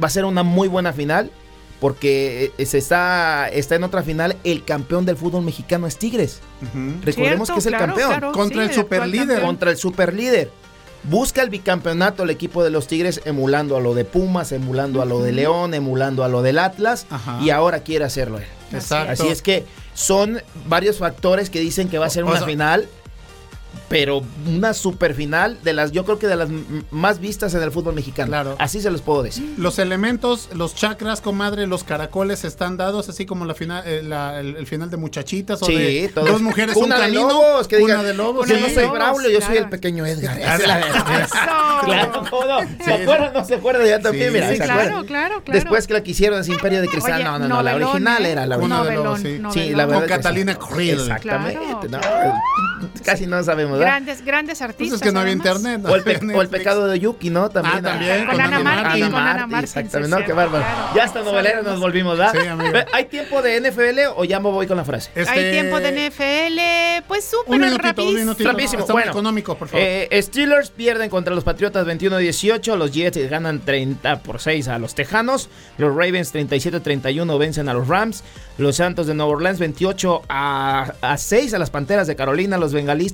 Va a ser una muy buena final porque eh, se está, está en otra final. El campeón del fútbol mexicano es Tigres. Recordemos Cierto, que es el claro, campeón. claro, Contra el superlíder. campeón. contra el superlíder. Busca el bicampeonato el equipo de los Tigres emulando a lo de Pumas, emulando a lo de León, emulando a lo del Atlas Ajá. y ahora quiere hacerlo él. Exacto. Así es que son varios factores que dicen que va a ser O una sea- final, pero una super final de las, yo creo que de las más vistas en el fútbol mexicano. Claro. Así se los puedo decir. Los elementos, los chakras, comadre, los caracoles están dados, así como la final, eh, la- el, el final de muchachitas o Sí, de todo. dos mujeres, Una un de camino, lobos, que una digan, de lobos. Yo Una no de soy Braulio, yo soy claro. el pequeño Edgar. Es la- Eso. Claro, ¿cómo no? ¿Se acuerdan? ¿No se acuerdan? Ya también, Sí, mira, sí, ¿se claro, claro, claro. Después que la quisieron es Imperio de Cristal. Oye, no, no, no, la original ¿eh? era la Una original. de Novelón, lobos, sí. novelón. Sí, la verdad. Con. Catalina Krill. Exactamente. Claro. no, casi no sabemos, ¿verdad? Grandes, grandes Pues artistas. es que no había además. internet. no O el, había pe- o el Netflix. pecado de Yuki, ¿no? También. Ah, también, Con Ana Martín, con Ana Martín, Exactamente, ¿no? Qué bárbaro. claro. Ya hasta novelera nos volvimos, ¿verdad? Sí, amigo. ¿Hay tiempo de NFL o ya me voy con la frase? Este, Hay tiempo de NFL, pues súper rapidísimo. Rapidísimo, Está muy bueno. económico, por favor. Eh, Steelers pierden contra los Patriotas 21-18. Los Jets ganan 30 por 6 a los Tejanos. Los Ravens 37-31 vencen a los Rams. Los Santos de Nueva Orleans 28 a, a 6 a las Panteras de Carolina. Los Bengalís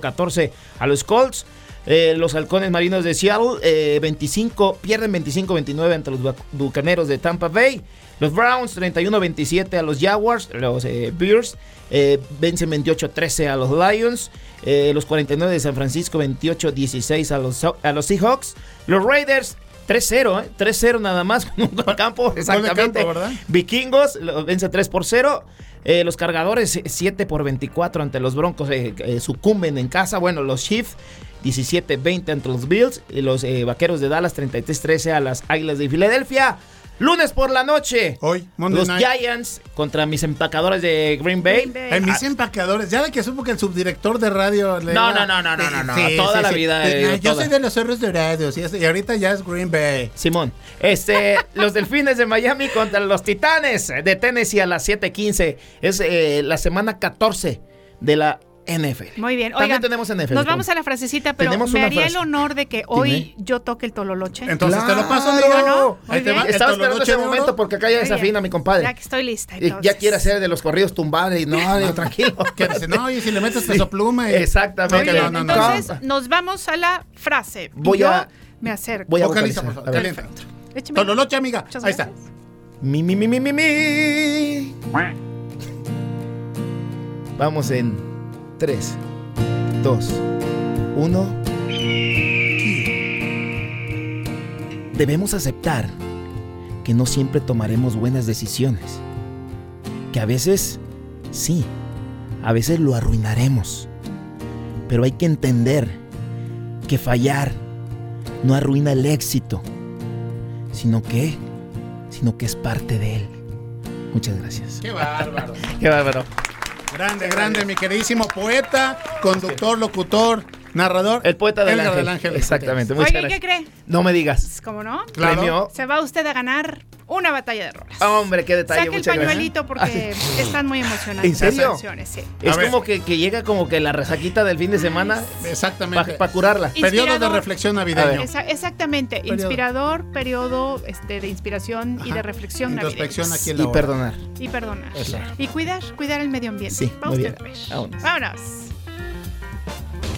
34-14 a los Colts. Eh, los halcones marinos de Seattle eh, 25, pierden 25-29 ante los Buc- bucaneros de Tampa Bay. Los Browns 31-27 a los Jaguars. Los eh, Bears eh, vencen 28-13 a los Lions. Eh, los 49 de San Francisco 28-16 a los, a los Seahawks. Los Raiders 3-0, ¿eh? 3-0 nada más con un campo. Exactamente. campo, ¿verdad? Vikingos vence 3 por 0. Eh, los cargadores 7 por 24 ante los Broncos eh, eh, sucumben en casa. Bueno, los Chiefs 17-20 ante los Bills. Y los eh, Vaqueros de Dallas 33-13 a las Águilas de Filadelfia. Lunes por la noche. Hoy, Monday los night. Giants contra mis empacadores de Green Bay. Green Bay. En mis empacadores, ya de que supo que el subdirector de radio le No, no, no, no, no, no, Sí, toda sí, la sí. vida, Eh, eh, yo toda. soy de los cerros dorados y, y ahorita ya es Green Bay. Simón, este, los Delfines de Miami contra los Titanes de Tennessee a las 7:15. Es eh, la semana 14 de la NFL. Muy bien. También Oigan, tenemos NFL. Nos vamos a la frasecita, pero me haría el honor de que hoy yo toque el tololoche. Entonces te lo paso, amiga. ¿no? Ahí te va. Estaba esperando ese momento porque acá ya desafina mi compadre. Ya que estoy lista. Y ya quiere hacer de los corridos tumbar y no, digo, tranquilo. Que dice, no, y si le metes peso pluma. y- Exactamente. Muy bien, No, no, no. entonces nos vamos a la frase. Y Voy yo a- me acerco. Voy a Vocaliza, vocalizar. Tololoche, amiga. Ahí está. Mi, mi, mi, mi, mi, mi. Vamos en 3, 2, 1. Debemos aceptar que no siempre tomaremos buenas decisiones. Que a veces, sí, a veces lo arruinaremos. Pero hay que entender que fallar no arruina el éxito, sino que sino que es parte de él. Muchas gracias. Qué bárbaro. Qué bárbaro. Grande, grande, mi queridísimo poeta, conductor, locutor, narrador. El poeta del Edgar ángel. del Ángel. Exactamente. Muchas Oye, ¿y gracias. ¿qué cree? No me digas. ¿Cómo no? Claro. Premio. Se va usted a ganar una batalla de rolas. Hombre, qué detalle. Saque el muchas gracias. pañuelito porque están muy emocionantes. ¿En serio? sí. Es como que, que llega como que la resaquita del fin de semana Exactamente. para curarla. Periodo de reflexión navideño. Esa- exactamente, Periodo. inspirador, periodo este, de inspiración y de reflexión Introspección navideños. aquí en la Y hora. perdonar. Y perdonar. Y cuidar, cuidar el medio ambiente. Sí, Va muy usted bien. a ver. Vámonos. Vámonos.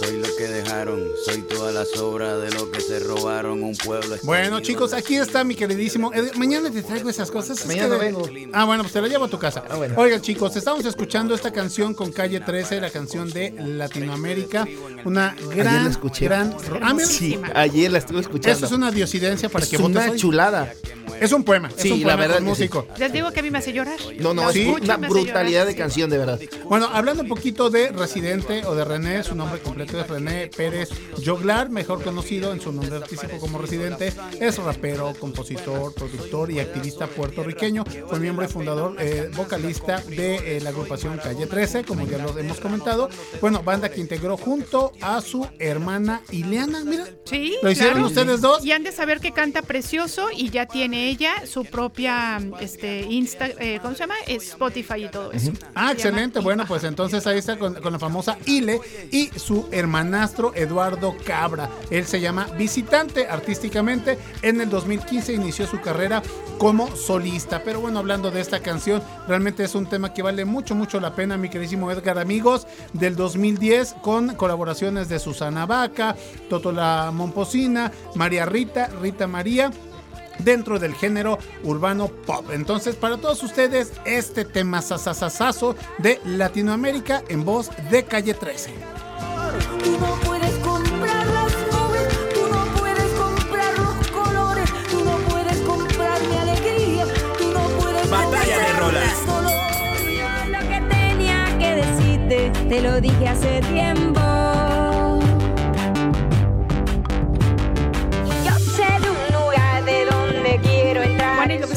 soy lo que dejaron, soy toda la sobra de lo que se robaron un pueblo. Bueno, chicos, la aquí está mi queridísimo. Mañana te traigo esas cosas. Es Mañana que- no vengo. Ah, bueno, pues te la llevo a tu casa. Ah, bueno. Oigan, chicos, estamos escuchando esta canción con Calle 13, la canción de Latinoamérica. Una gran, Ayer la escuché. gran. Ah, mira, Sí, ayer la estuve escuchando. Eso es una diosidencia para Es que votes una hoy. chulada. Es un poema. es Sí, un la poema verdad con que sí. músico. Les digo que a mí me hace llorar. No, no, La es una brutalidad de canción, de verdad. Bueno, hablando un poquito de Residente o de René, su nombre completo René Pérez Joglar, mejor conocido en su nombre artístico como Residente. Es rapero, compositor, productor y activista puertorriqueño. Fue miembro y fundador, eh, vocalista de eh, la agrupación Calle 13, como ya lo hemos comentado. Bueno, banda que integró junto a su hermana Ileana. Mira, Sí, ¿Lo hicieron claro. ustedes dos? Y han de saber que canta precioso y ya tiene ella su propia este Insta, eh, ¿cómo se llama? Spotify y todo eso. Ah, Se excelente. Bueno, pues entonces ahí está con, con la famosa Ile y su hermanastro Eduardo Cabra. Él se llama Visitante artísticamente. En el 2015 inició su carrera como solista. Pero bueno, hablando de esta canción, realmente es un tema que vale mucho, mucho la pena, mi queridísimo Edgar. Amigos, del 2010 con colaboraciones de Susana Vaca, Totola Momposina, María Rita, Rita María dentro del género urbano pop. Entonces, para todos ustedes, este tema sasasasazo de Latinoamérica en voz de Calle 13. Tú no puedes comprar las nubes, tú no puedes comprar los colores, tú no puedes comprar mi alegría, tú no puedes Batalla de comprar rolas. mis dolores. Lo que tenía que decirte, te lo dije hace tiempo.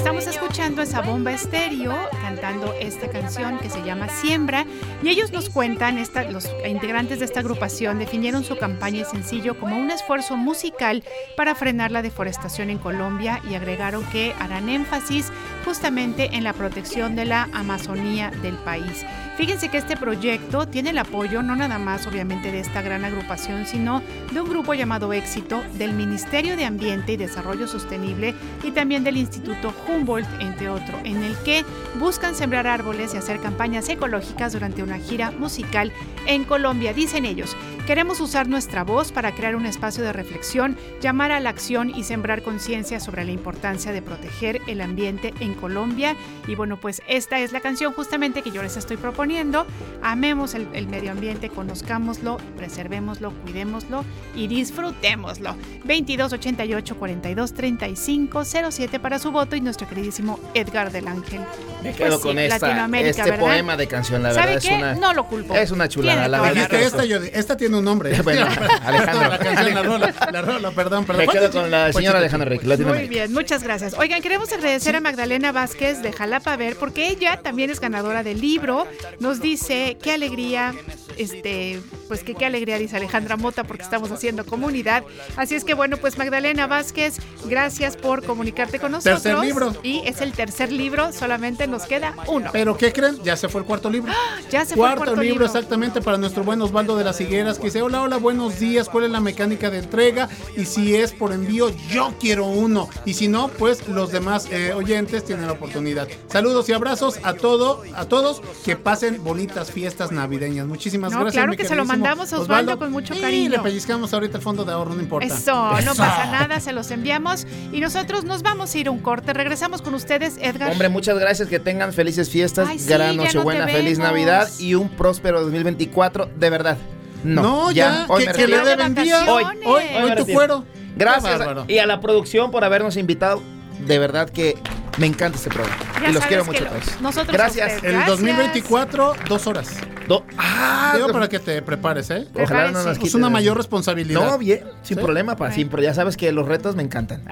Estamos escuchando es a Bomba Estéreo cantando esta canción que se llama Siembra. Y ellos nos cuentan, esta, los integrantes de esta agrupación definieron su campaña sencillo como un esfuerzo musical para frenar la deforestación en Colombia y agregaron que harán énfasis justamente en la protección de la Amazonía del país. Fíjense que este proyecto tiene el apoyo no nada más obviamente de esta gran agrupación, sino de un grupo llamado Éxito, del Ministerio de Ambiente y Desarrollo Sostenible y también del Instituto Humboldt, entre otros, en el que buscan sembrar árboles y hacer campañas ecológicas durante una gira musical en Colombia. Dicen ellos, queremos usar nuestra voz para crear un espacio de reflexión, llamar a la acción y sembrar conciencia sobre la importancia de proteger el ambiente en Colombia. Y bueno, pues esta es la canción justamente que yo les estoy proponiendo. Amemos el, el medio ambiente, conozcámoslo, preservémoslo, cuidémoslo y disfrutémoslo. 2288 42 35 07 para su voto y nuestro queridísimo Edgar del Ángel. Me Pues quedo sí, con esta, Latinoamérica, este ¿verdad? poema de canción, la ¿Sabe verdad. qué? Es una, No lo culpo. es una chulada, la verdad. Esta, yo, esta tiene un nombre. Bueno, Alejandro. la canción, la rola, la rola, perdón, perdón. Me quedo con la Pues, señora Alejandra Rick, Muy bien, muchas gracias. Oigan, queremos agradecer a Magdalena Vázquez de Jalapa Ver, porque ella también es ganadora del libro. Nos dice qué alegría, este, pues que qué alegría, dice Alejandra Mota, porque estamos haciendo comunidad. Así es que bueno, pues Magdalena Vázquez, gracias por comunicarte con nosotros. Tercer libro. Y es el tercer libro, solamente nos queda uno. Pero ¿qué creen? Ya se fue el cuarto libro. Ya se fue el cuarto, cuarto libro, libro. exactamente para nuestro buen Osvaldo de las Higueras que dice, hola, hola, buenos días, ¿cuál es la mecánica de entrega? Y si es por envío, yo quiero uno. Y si no, pues los demás eh, oyentes tienen la oportunidad. Saludos y abrazos a todo, a todos, que pasen bonitas fiestas navideñas. Muchísimas No, gracias. claro que se lo mandamos a Osvaldo con mucho Y cariño. le pellizcamos ahorita el fondo de ahorro, no importa. Eso, no Eso. pasa nada, se los enviamos y nosotros nos vamos a ir a un corte. Regresamos con ustedes, Edgar. Hombre, muchas gracias, que tengan felices fiestas, Ay, sí, gran ya no Nochebuena, te feliz vemos. Navidad y un próspero 2024, de verdad. No, ya, hoy que, le deben día. Hoy, hoy, Hoy tu fuero. Gracias. Y a la producción por habernos invitado. De verdad que me encanta este programa. Ya y los quiero mucho lo- a todos. nosotros Gracias. usted. El Gracias. 2024, dos horas. Do- ah, Digo para que te prepares, ¿eh? Ojalá no nos Es quiten una mayor responsabilidad. No, bien, sin Sí. problema, pa, sin, pero ya sabes que los retos me encantan.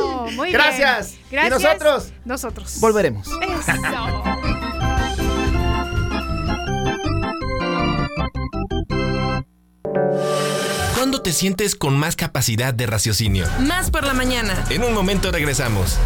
Oh, muy Gracias. bien. ¿Y Gracias. nosotros? Nosotros. Volveremos. Eso. ¿Cuándo te sientes con más capacidad de raciocinio? Más por la mañana. En un momento regresamos.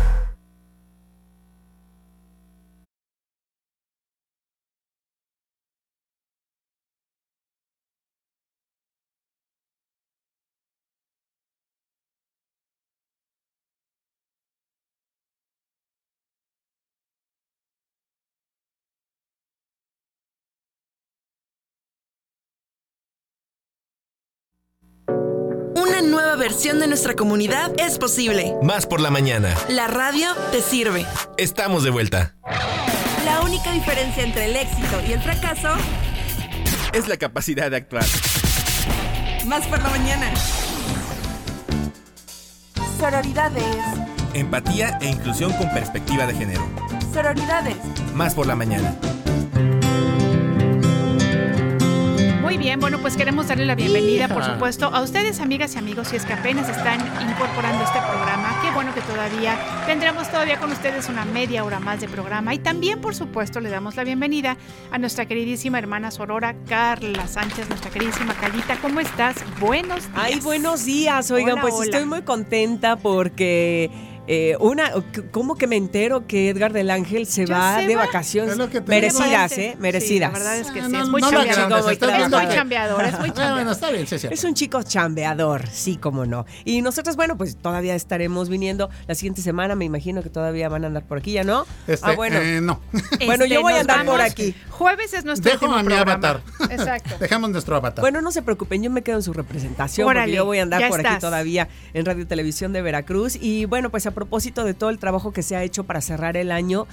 Una nueva versión de nuestra comunidad es posible. Más por la mañana. La radio te sirve. Estamos de vuelta. La única diferencia entre el éxito y el fracaso, Es la capacidad de actuar. más por la mañana. Sororidades, Empatía e inclusión con perspectiva de género. sororidades. Más por la mañana. Muy bien, bueno, pues queremos darle la bienvenida, por supuesto, a ustedes, amigas y amigos, si es que apenas están incorporando este programa. Qué bueno que todavía tendremos todavía con ustedes una media hora más de programa. Y también, por supuesto, le damos la bienvenida a nuestra queridísima hermana Sorora, Carla Sánchez, nuestra queridísima Carlita. ¿Cómo estás? Buenos días. Ay, buenos días. Oigan, Hola, pues hola. estoy muy contenta porque eh, una, ¿cómo que me entero que Edgar del Ángel se Ya va se de va. vacaciones? Es lo que te Merecidas. ¿eh? Sí, Merecidas. la verdad es que Ah, sí, no, es muy no chambeador. Es muy chambeador, es muy Ah, bueno, chambeador. está bien, sí, es un chico chambeador, sí, como no. Y nosotros, bueno, pues todavía estaremos viniendo la siguiente semana. Me imagino que todavía van a andar por aquí, ¿ya no? Este, ah, bueno. eh, no. Bueno, yo voy a andar por aquí. Jueves es nuestro Dejo a mi programa. avatar. Exacto. Dejamos nuestro avatar. Bueno, no se preocupen, yo me quedo en su representación Órale, porque yo voy a andar por aquí estás. todavía en Radio Televisión de Veracruz. Y bueno, pues a propósito de todo el trabajo que se ha hecho para cerrar el año,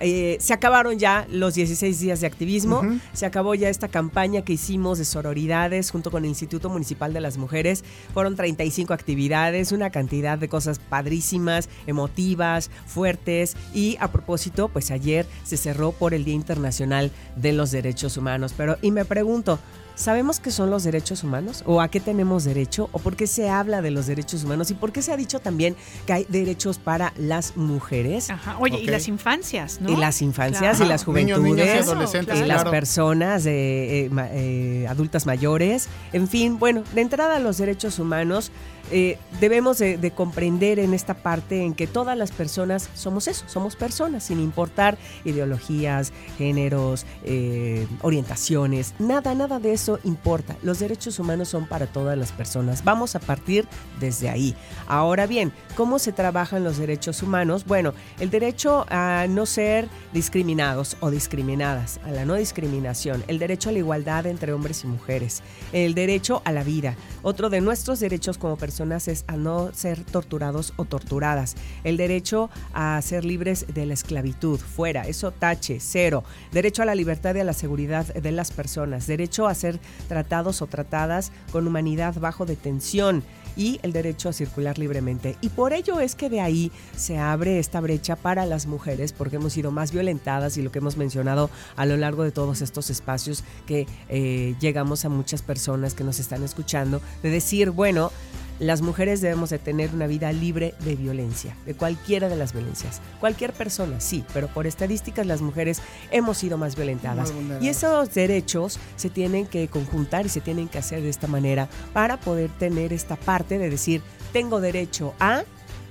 eh, se acabaron ya los 16 días de activismo, se acabó ya esta campaña que hicimos de sororidades junto con el Instituto Municipal de las Mujeres. Fueron 35 actividades, una cantidad de cosas padrísimas, emotivas, fuertes. Y a propósito, pues ayer se cerró por el Día Internacional de los Derechos Humanos. Pero, y me pregunto, ¿Sabemos qué son los derechos humanos? ¿O a qué tenemos derecho? ¿O por qué se habla de los derechos humanos? ¿Y por qué se ha dicho también que hay derechos para las mujeres? Ajá. Oye, y las infancias, ¿no? Y las infancias Claro. y las Niños, juventudes. niñas y Eso, adolescentes, y las personas de, eh, eh, adultas mayores. En fin, bueno, de entrada a los derechos humanos, eh, debemos de, de comprender en esta parte en que todas las personas somos eso, somos personas, sin importar ideologías, géneros, eh, orientaciones, nada, nada de eso importa. Los derechos humanos son para todas las personas. Vamos a partir desde ahí. Ahora bien, ¿cómo se trabajan los derechos humanos? Bueno, el derecho a no ser discriminados o discriminadas, a la no discriminación, el derecho a la igualdad entre hombres y mujeres, el derecho a la vida. Otro de nuestros derechos como personas es a no ser torturados o torturadas, el derecho a ser libres de la esclavitud, fuera, eso tache, cero, derecho a la libertad y a la seguridad de las personas, derecho a ser tratados o tratadas con humanidad bajo detención y el derecho a circular libremente. Y por ello es que de ahí se abre esta brecha para las mujeres, porque hemos sido más violentadas y lo que hemos mencionado a lo largo de todos estos espacios que eh, llegamos a muchas personas que nos están escuchando, de decir, bueno, las mujeres debemos de tener una vida libre de violencia, de cualquiera de las violencias. Cualquier persona, sí, pero por estadísticas las mujeres hemos sido más violentadas. Y esos derechos se tienen que conjuntar y se tienen que hacer de esta manera para poder tener esta parte de decir, tengo derecho a...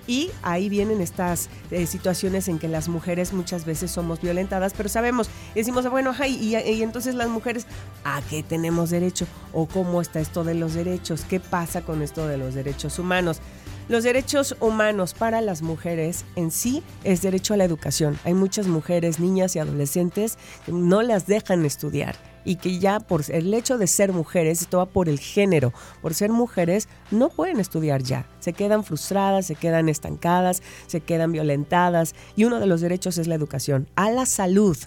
Y ahí vienen estas eh, situaciones en que las mujeres muchas veces somos violentadas, pero sabemos, decimos, bueno, ajá, y, y entonces las mujeres, ¿a qué tenemos derecho? ¿O cómo está esto de los derechos? ¿Qué pasa con esto de los derechos humanos? Los derechos humanos para las mujeres en sí es derecho a la educación. Hay muchas mujeres, niñas y adolescentes que no las dejan estudiar y que ya por el hecho de ser mujeres, esto va por el género, por ser mujeres, no pueden estudiar ya. Se quedan frustradas, se quedan estancadas, se quedan violentadas y uno de los derechos es la educación. A la salud.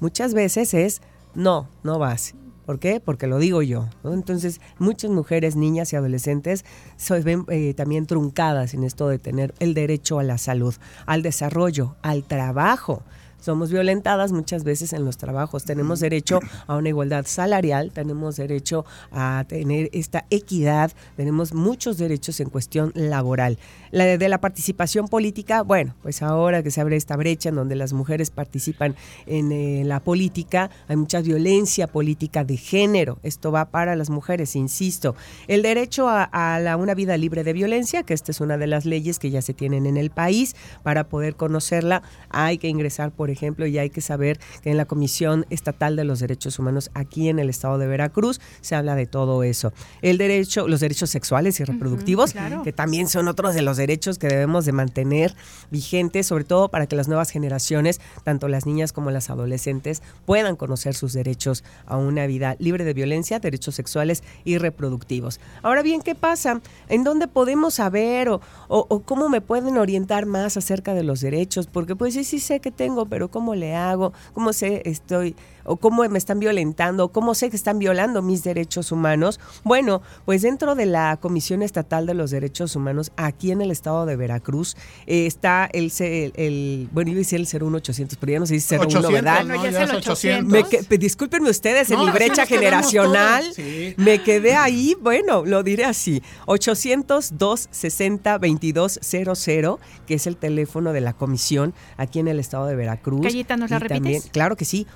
Muchas veces es, no, no vas. ¿Por qué? Porque lo digo yo. Entonces, muchas mujeres, niñas y adolescentes se ven eh, también truncadas en esto de tener el derecho a la salud, al desarrollo, al trabajo. Somos violentadas muchas veces en los trabajos. Tenemos derecho a una igualdad salarial, tenemos derecho a tener esta equidad, tenemos muchos derechos en cuestión laboral. La de, la participación política, bueno, pues ahora que se abre esta brecha en donde las mujeres participan en eh, la política, hay mucha violencia política de género. Esto va para las mujeres, insisto. El derecho a, a la- una vida libre de violencia, que esta es una de las leyes que ya se tienen en el país. Para poder conocerla hay que ingresar, por ejemplo, y hay que saber que en la Comisión Estatal de los Derechos Humanos aquí en el estado de Veracruz se habla de todo eso. El derecho, los derechos sexuales y reproductivos, claro. que también son otros de los derechos que debemos de mantener vigentes, sobre todo para que las nuevas generaciones, tanto las niñas como las adolescentes, puedan conocer sus derechos a una vida libre de violencia, derechos sexuales y reproductivos. Ahora bien, ¿qué pasa? ¿En dónde podemos saber o, o- o cómo me pueden orientar más acerca de los derechos? Porque pues sí, sí sé que tengo, pero ¿cómo le hago? ¿Cómo sé estoy o cómo me están violentando? ¿Cómo sé que están violando mis derechos humanos? Bueno, pues dentro de la Comisión Estatal de los Derechos Humanos aquí en el estado de Veracruz eh, está el, C- el, el- bueno, iba a decir el 01800, pero ya no se dice 01, 800, ¿verdad? ¿no? No, ya es el es 800. Me que- pe- discúlpenme ustedes, en No, mi brecha generacional sí. me quedé ahí, bueno, lo diré así, 800-260-2200, que es el teléfono de la comisión aquí en el estado de Veracruz. Cayita, ¿nos la Y también- repites? claro que sí,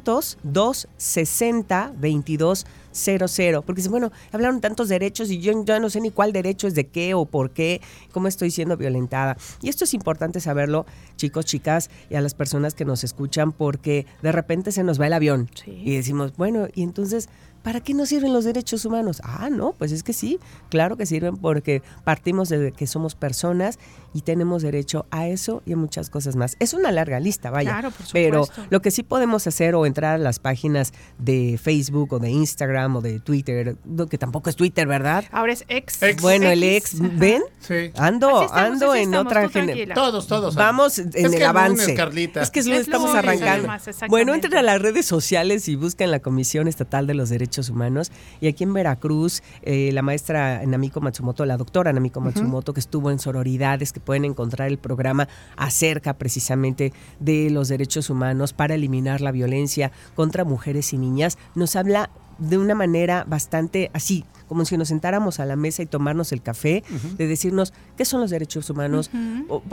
800-260-2200. Porque bueno, hablaron tantos derechos y yo ya no sé ni cuál derecho es de qué o por qué, cómo estoy siendo violentada. Y esto es importante saberlo, chicos, chicas, y a las personas que nos escuchan, porque de repente se nos va el avión Sí. y decimos, bueno, y entonces, ¿para qué nos sirven los derechos humanos? Ah, no, pues es que sí, claro que sirven porque partimos de que somos personas y tenemos derecho a eso y a muchas cosas más. Es una larga lista, vaya. Claro, por Pero supuesto. lo que sí podemos hacer o entrar a las páginas de Facebook o de Instagram o de Twitter, que tampoco es Twitter, ¿verdad? Ahora es ex. Ex. Bueno, el ex, Ajá. ¿ven? Sí. Ando, estamos, ando en estamos, otra tú gener- tranquila. Todos, todos. Vamos en Es que el lunes, avance. Carlita. Es que es lo Es estamos lunes, arrancando. además. Bueno, entren a las redes sociales y busquen la Comisión Estatal de los Derechos Humanos. Y aquí en Veracruz, eh, la maestra Namiko Matsumoto, la doctora Namiko Matsumoto, que estuvo en sororidades, que pueden encontrar el programa acerca precisamente de los derechos humanos para eliminar la violencia contra mujeres y niñas, nos habla de una manera bastante así, como si nos sentáramos a la mesa y tomarnos el café, de decirnos qué son los derechos humanos,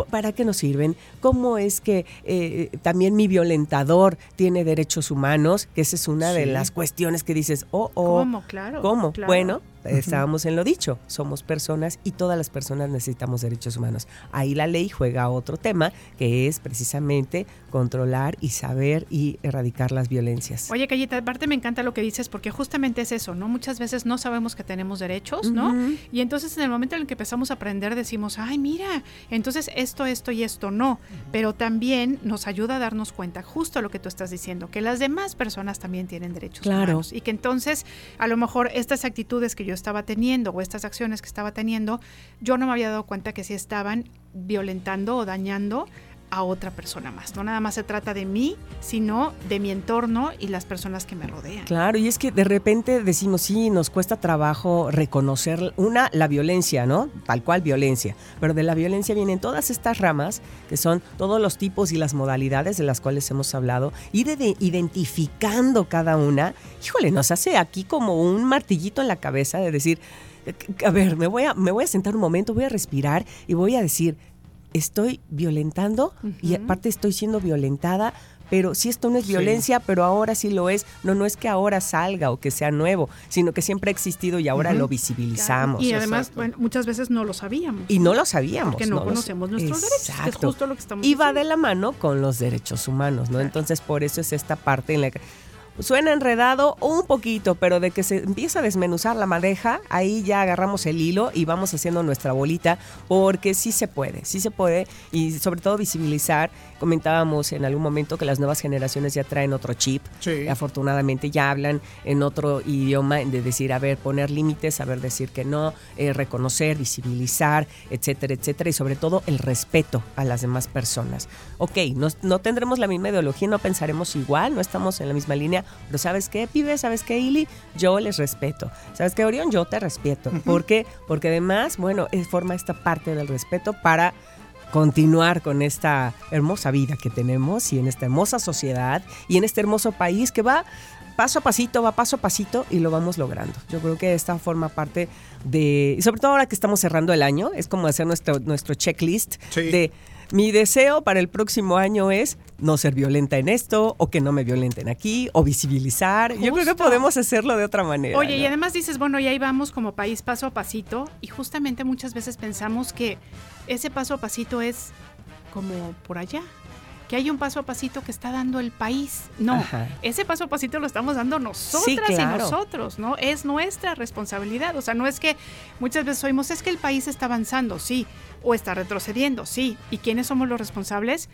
para qué nos sirven, cómo es que eh, también mi violentador tiene derechos humanos, que esa es una de las cuestiones que dices, oh, oh, ¿Cómo? Claro. ¿Cómo? claro. Bueno, estábamos en lo dicho, somos personas y todas las personas necesitamos derechos humanos. Ahí la ley juega otro tema, que es precisamente controlar y saber y erradicar las violencias. Oye, Cayita, aparte me encanta lo que dices porque justamente es eso, ¿no? Muchas veces no sabemos que tenemos derechos, ¿no? Y entonces en el momento en el que empezamos a aprender decimos, ay, mira, entonces esto, esto y esto no. Pero también nos ayuda a darnos cuenta, justo lo que tú estás diciendo, que las demás personas también tienen derechos Claro. humanos. Y que entonces, a lo mejor estas actitudes que yo estaba teniendo o estas acciones que estaba teniendo, yo no me había dado cuenta que sí estaban violentando o dañando a otra persona más. No nada más se trata de mí, sino de mi entorno y las personas que me rodean. Claro, y es que de repente decimos, sí, nos cuesta trabajo reconocer, una, la violencia, ¿no? Tal cual violencia, pero de la violencia vienen todas estas ramas, que son todos los tipos y las modalidades de las cuales hemos hablado, ir de- identificando cada una, híjole, nos hace aquí como un martillito en la cabeza de decir, a ver, me voy a, me voy a sentar un momento, voy a respirar y voy a decir, estoy violentando y aparte estoy siendo violentada, pero si esto no es Sí. violencia, pero ahora sí lo es. No, no es que ahora salga o que sea nuevo, sino que siempre ha existido y ahora lo visibilizamos. Y además, exacto. bueno, muchas veces no lo sabíamos. Y no lo sabíamos. porque no, conocemos nuestros derechos, que es Exacto. justo lo que estamos Y va de la mano con los derechos humanos, ¿no? Claro. Entonces, por eso es esta parte en la que suena enredado un poquito, pero de que se empieza a desmenuzar la madeja, ahí ya agarramos el hilo y vamos haciendo nuestra bolita, porque sí se puede, sí se puede, y sobre todo visibilizar. Comentábamos en algún momento que las nuevas generaciones ya traen otro chip, Sí. afortunadamente ya hablan en otro idioma de decir, a ver, poner límites, saber decir que no, eh, reconocer, visibilizar, etcétera, etcétera, y sobre todo el respeto a las demás personas. Ok, no, no tendremos la misma ideología, no pensaremos igual, no estamos en la misma línea, Pero ¿sabes qué, pibe? ¿Sabes qué, Ili? Yo les respeto. ¿Sabes qué, Orión? Yo te respeto. ¿Por qué? Porque además, bueno, forma esta parte del respeto para continuar con esta hermosa vida que tenemos y en esta hermosa sociedad y en este hermoso país que va paso a pasito, va paso a pasito y lo vamos logrando. Yo creo que esta forma parte de, y sobre todo ahora que estamos cerrando el año, es como hacer nuestro, nuestro checklist Sí. de mi deseo para el próximo año es no ser violenta en esto o que no me violenten aquí o visibilizar. Yo creo que podemos hacerlo de otra manera. Oye, y además dices, bueno, y ahí vamos como país paso a pasito, y justamente muchas veces pensamos que ese paso a pasito es como por allá, que hay un paso a pasito que está dando el país. No, Ajá. ese paso a pasito lo estamos dando nosotras Sí, claro. y nosotros, ¿no? Es nuestra responsabilidad. O sea, no es que muchas veces oímos, es que el país está avanzando, sí, o está retrocediendo, sí. ¿Y quiénes somos los responsables?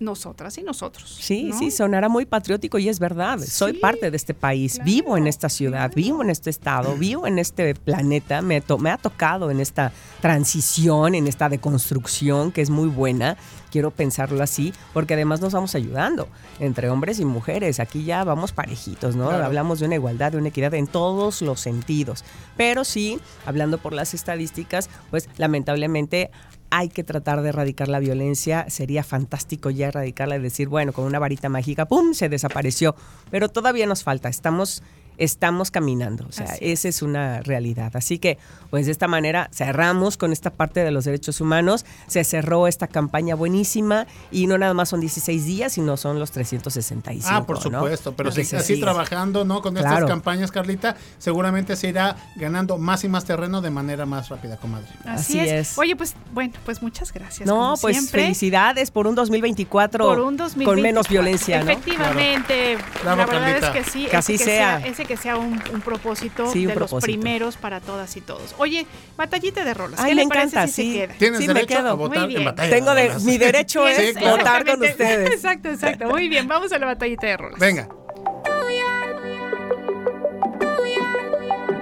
Nosotras y nosotros. Sí, ¿no? sí, sonará muy patriótico y es verdad. Soy parte de este país, claro, vivo en esta ciudad, vivo en este estado, vivo en este planeta. Me, to- me ha tocado en esta transición, en esta deconstrucción que es muy buena. Quiero pensarlo así, porque además nos vamos ayudando entre hombres y mujeres. Aquí ya vamos parejitos, ¿no? Claro. Hablamos de una igualdad, de una equidad en todos los sentidos. Pero sí, hablando por las estadísticas, pues lamentablemente hay que tratar de erradicar la violencia. Sería fantástico ya erradicarla y decir, bueno, con una varita mágica, ¡pum!, se desapareció. Pero todavía nos falta, estamos, estamos caminando. O sea, Así esa es una realidad. Así que, pues de esta manera cerramos con esta parte de los derechos humanos. Se cerró esta campaña buenísima y no nada más son 16 días, sino son los 365. Ah, por ¿no? supuesto, pero Los sí, 16 así días. trabajando, ¿no? Con estas Claro. campañas, Carlita, seguramente se irá ganando más y más terreno de manera más rápida, comadre. Así, Así es. es. Oye, pues bueno, pues muchas gracias. No, como pues siempre. felicidades por un 2024, por un 2024. con menos violencia, ¿no? Efectivamente, Bravo, la verdad Carlita. es que sí, Que ese así que sea. ese que sea un, un propósito Sí, un de los primeros para todas y todos. Oye, batallita de rolas, Ay, ¿qué me le parece encanta, si sí. se queda? Tienes Sí, me derecho quedo. a votar Muy bien. en batalla. Tengo de de, rolas. mi derecho es votar con ustedes. Exacto, exacto. Muy bien, vamos a la batallita de rolas. Venga.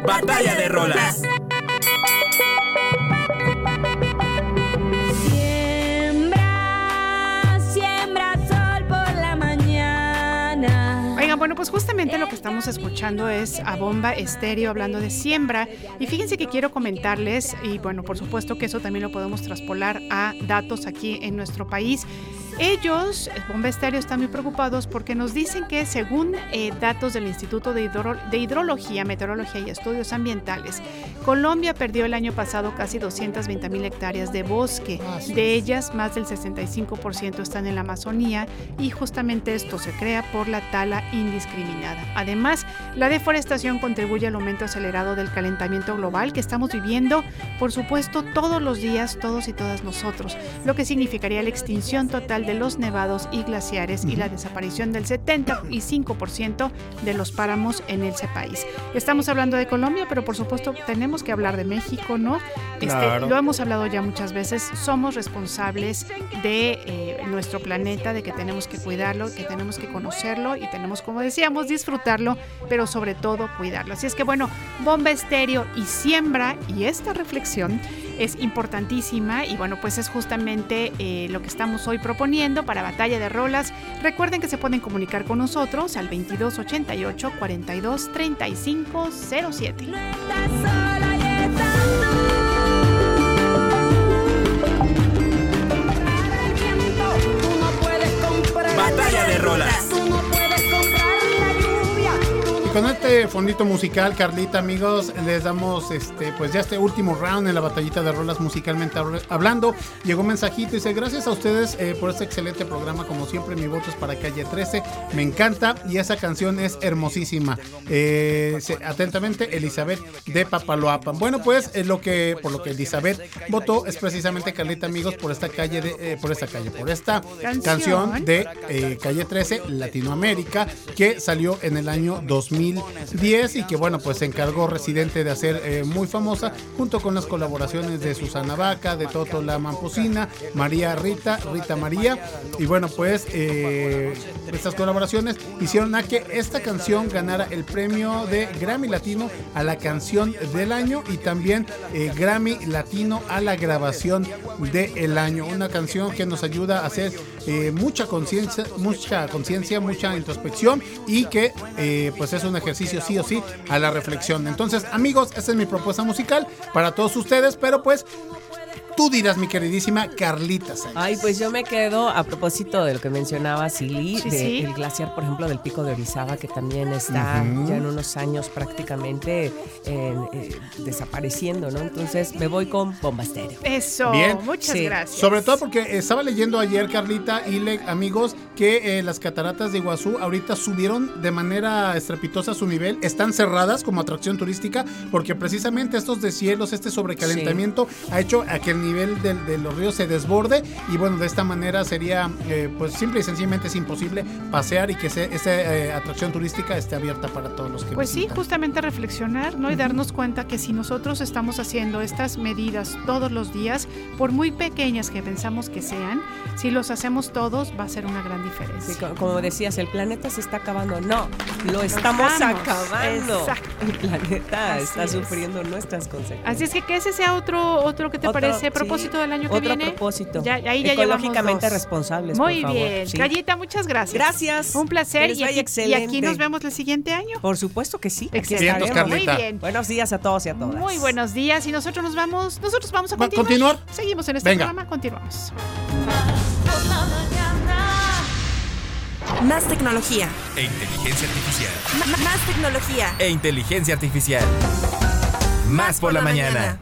Batalla de rolas. Oigan, bueno, pues justamente lo que estamos escuchando es a Bomba Estéreo hablando de siembra. Y fíjense que quiero comentarles, y bueno, por supuesto que eso también lo podemos traspolar a datos aquí en nuestro país. Ellos, eh, Bomba Estéreo, están muy preocupados porque nos dicen que según eh, datos del Instituto de, Hidro- de Hidrología, Meteorología y Estudios Ambientales, Colombia perdió el año pasado casi 220 mil hectáreas de bosque. De ellas, más del 65% están en la Amazonía y justamente esto se crea por la tala indiscriminada. Además, la deforestación contribuye al aumento acelerado del calentamiento global que estamos viviendo, por supuesto, todos los días, todos y todas nosotros, lo que significaría la extinción total de los nevados y glaciares y la desaparición del 75% de los páramos en ese país. Estamos hablando de Colombia, pero por supuesto tenemos que hablar de México, ¿no? Este, Claro. lo hemos hablado ya muchas veces, somos responsables de eh, nuestro planeta, de que tenemos que cuidarlo, que tenemos que conocerlo y tenemos, como decíamos, disfrutarlo, pero sobre todo cuidarlo. Así es que bueno, bomba estéreo y siembra y esta reflexión es importantísima y bueno, pues es justamente eh, lo que estamos hoy proponiendo para Batalla de Rolas. Recuerden que se pueden comunicar con nosotros al 2288 42 35 07. Estás con este fondito musical, Carlita, amigos, les damos este, pues ya este último round en la batallita de rolas musicalmente habl- hablando. Llegó un mensajito y dice, gracias a ustedes eh, por este excelente programa. Como siempre, mi voto es para Calle 13. Me encanta y esa canción es hermosísima. Eh, atentamente, Elizabeth de Papaloapan. Bueno, pues es lo que, por lo que Elizabeth votó es precisamente Carlita, amigos, por esta calle, de, eh, por esta calle, por esta Canción. canción de eh, Calle 13, Latinoamérica, que salió en el año 2010 y que bueno, pues se encargó Residente de hacer eh, muy famosa junto con las colaboraciones de Susana Vaca, de Toto La Mamposina, María Rita, Rita María y bueno, pues eh, estas colaboraciones hicieron a que esta canción ganara el premio de Grammy Latino a la canción del año y también eh, Grammy Latino a la grabación del año. Una canción que nos ayuda a hacer mucha conciencia, mucha conciencia, mucha introspección y que pues es un ejercicio sí o sí a la reflexión. Entonces, amigos, esta es mi propuesta musical para todos ustedes, pero pues tú dirás, mi queridísima Carlita Sánchez. Ay, pues yo me quedo a propósito de lo que mencionaba Silly, Sí, del sí. glaciar, por ejemplo, del pico de Orizaba, que también está ya en unos años prácticamente en, eh, desapareciendo, ¿no? Entonces me voy con Bombastero. Eso, Bien. muchas Sí. gracias. Sobre todo porque estaba leyendo ayer, Carlita y Le- amigos, que eh, las cataratas de Iguazú ahorita subieron de manera estrepitosa su nivel. Están cerradas como atracción turística porque precisamente estos deshielos, este sobrecalentamiento ha hecho a que el nivel de, los ríos se desborde y bueno, de esta manera sería eh, pues simple y sencillamente es imposible pasear y que esa atracción turística esté abierta para todos los que Pues sí, justamente reflexionar, ¿no? Y darnos cuenta que si nosotros estamos haciendo estas medidas todos los días, por muy pequeñas que pensamos que sean, si los hacemos todos va a ser una gran diferencia. co- como decías, el planeta se está acabando. No, lo estamos estamos. acabando. Exacto. El planeta Así está es. sufriendo nuestras consecuencias. Así es que que ese sea otro, otro que te Otro, parece sí, propósito del año que Otro viene. propósito. Ya, ahí ya Ecológicamente responsables, Muy por favor. bien. Sí. Gallita, muchas gracias. Gracias. Un placer. Y aquí, y aquí excelente. nos vemos el siguiente año. Por supuesto que sí. Excelente. Muy bien. Buenos días a todos y a todas. Muy buenos días y nosotros nos vamos, nosotros vamos a ¿Va- continuar. continuar? Seguimos en este Venga. programa, continuamos. Más tecnología. E inteligencia artificial. M- más tecnología. E inteligencia artificial. Más por la mañana.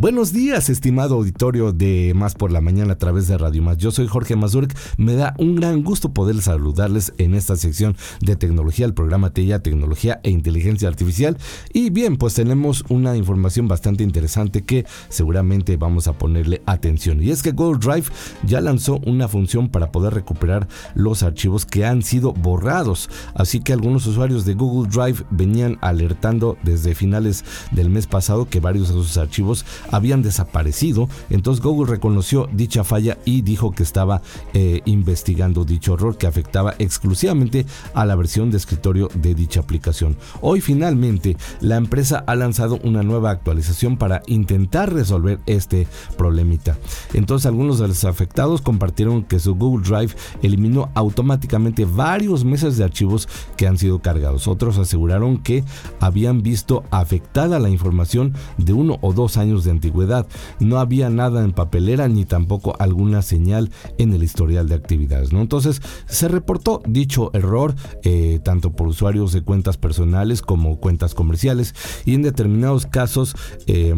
Buenos días, estimado auditorio de Más por la Mañana a través de Radio Más. Yo soy Jorge Mazurek. Me da un gran gusto poder saludarles en esta sección de tecnología, el programa TEIA, Tecnología e Inteligencia Artificial. Y bien, pues tenemos una información bastante interesante que seguramente vamos a ponerle atención. Y es que Google Drive ya lanzó una función para poder recuperar los archivos que han sido borrados. Así que algunos usuarios de Google Drive venían alertando desde finales del mes pasado que varios de sus archivos habían desaparecido. Entonces Google reconoció dicha falla y dijo que estaba eh, investigando dicho error que afectaba exclusivamente a la versión de escritorio de dicha aplicación. Hoy finalmente la empresa ha lanzado una nueva actualización para intentar resolver este problemita. Entonces algunos de los afectados compartieron que su Google Drive eliminó automáticamente varios meses de archivos que han sido cargados. Otros aseguraron que habían visto afectada la información de uno o dos años de antigüedad. No había nada en papelera ni tampoco alguna señal en el historial de actividades. ¿no? Entonces se reportó dicho error eh, tanto por usuarios de cuentas personales como cuentas comerciales y en determinados casos eh,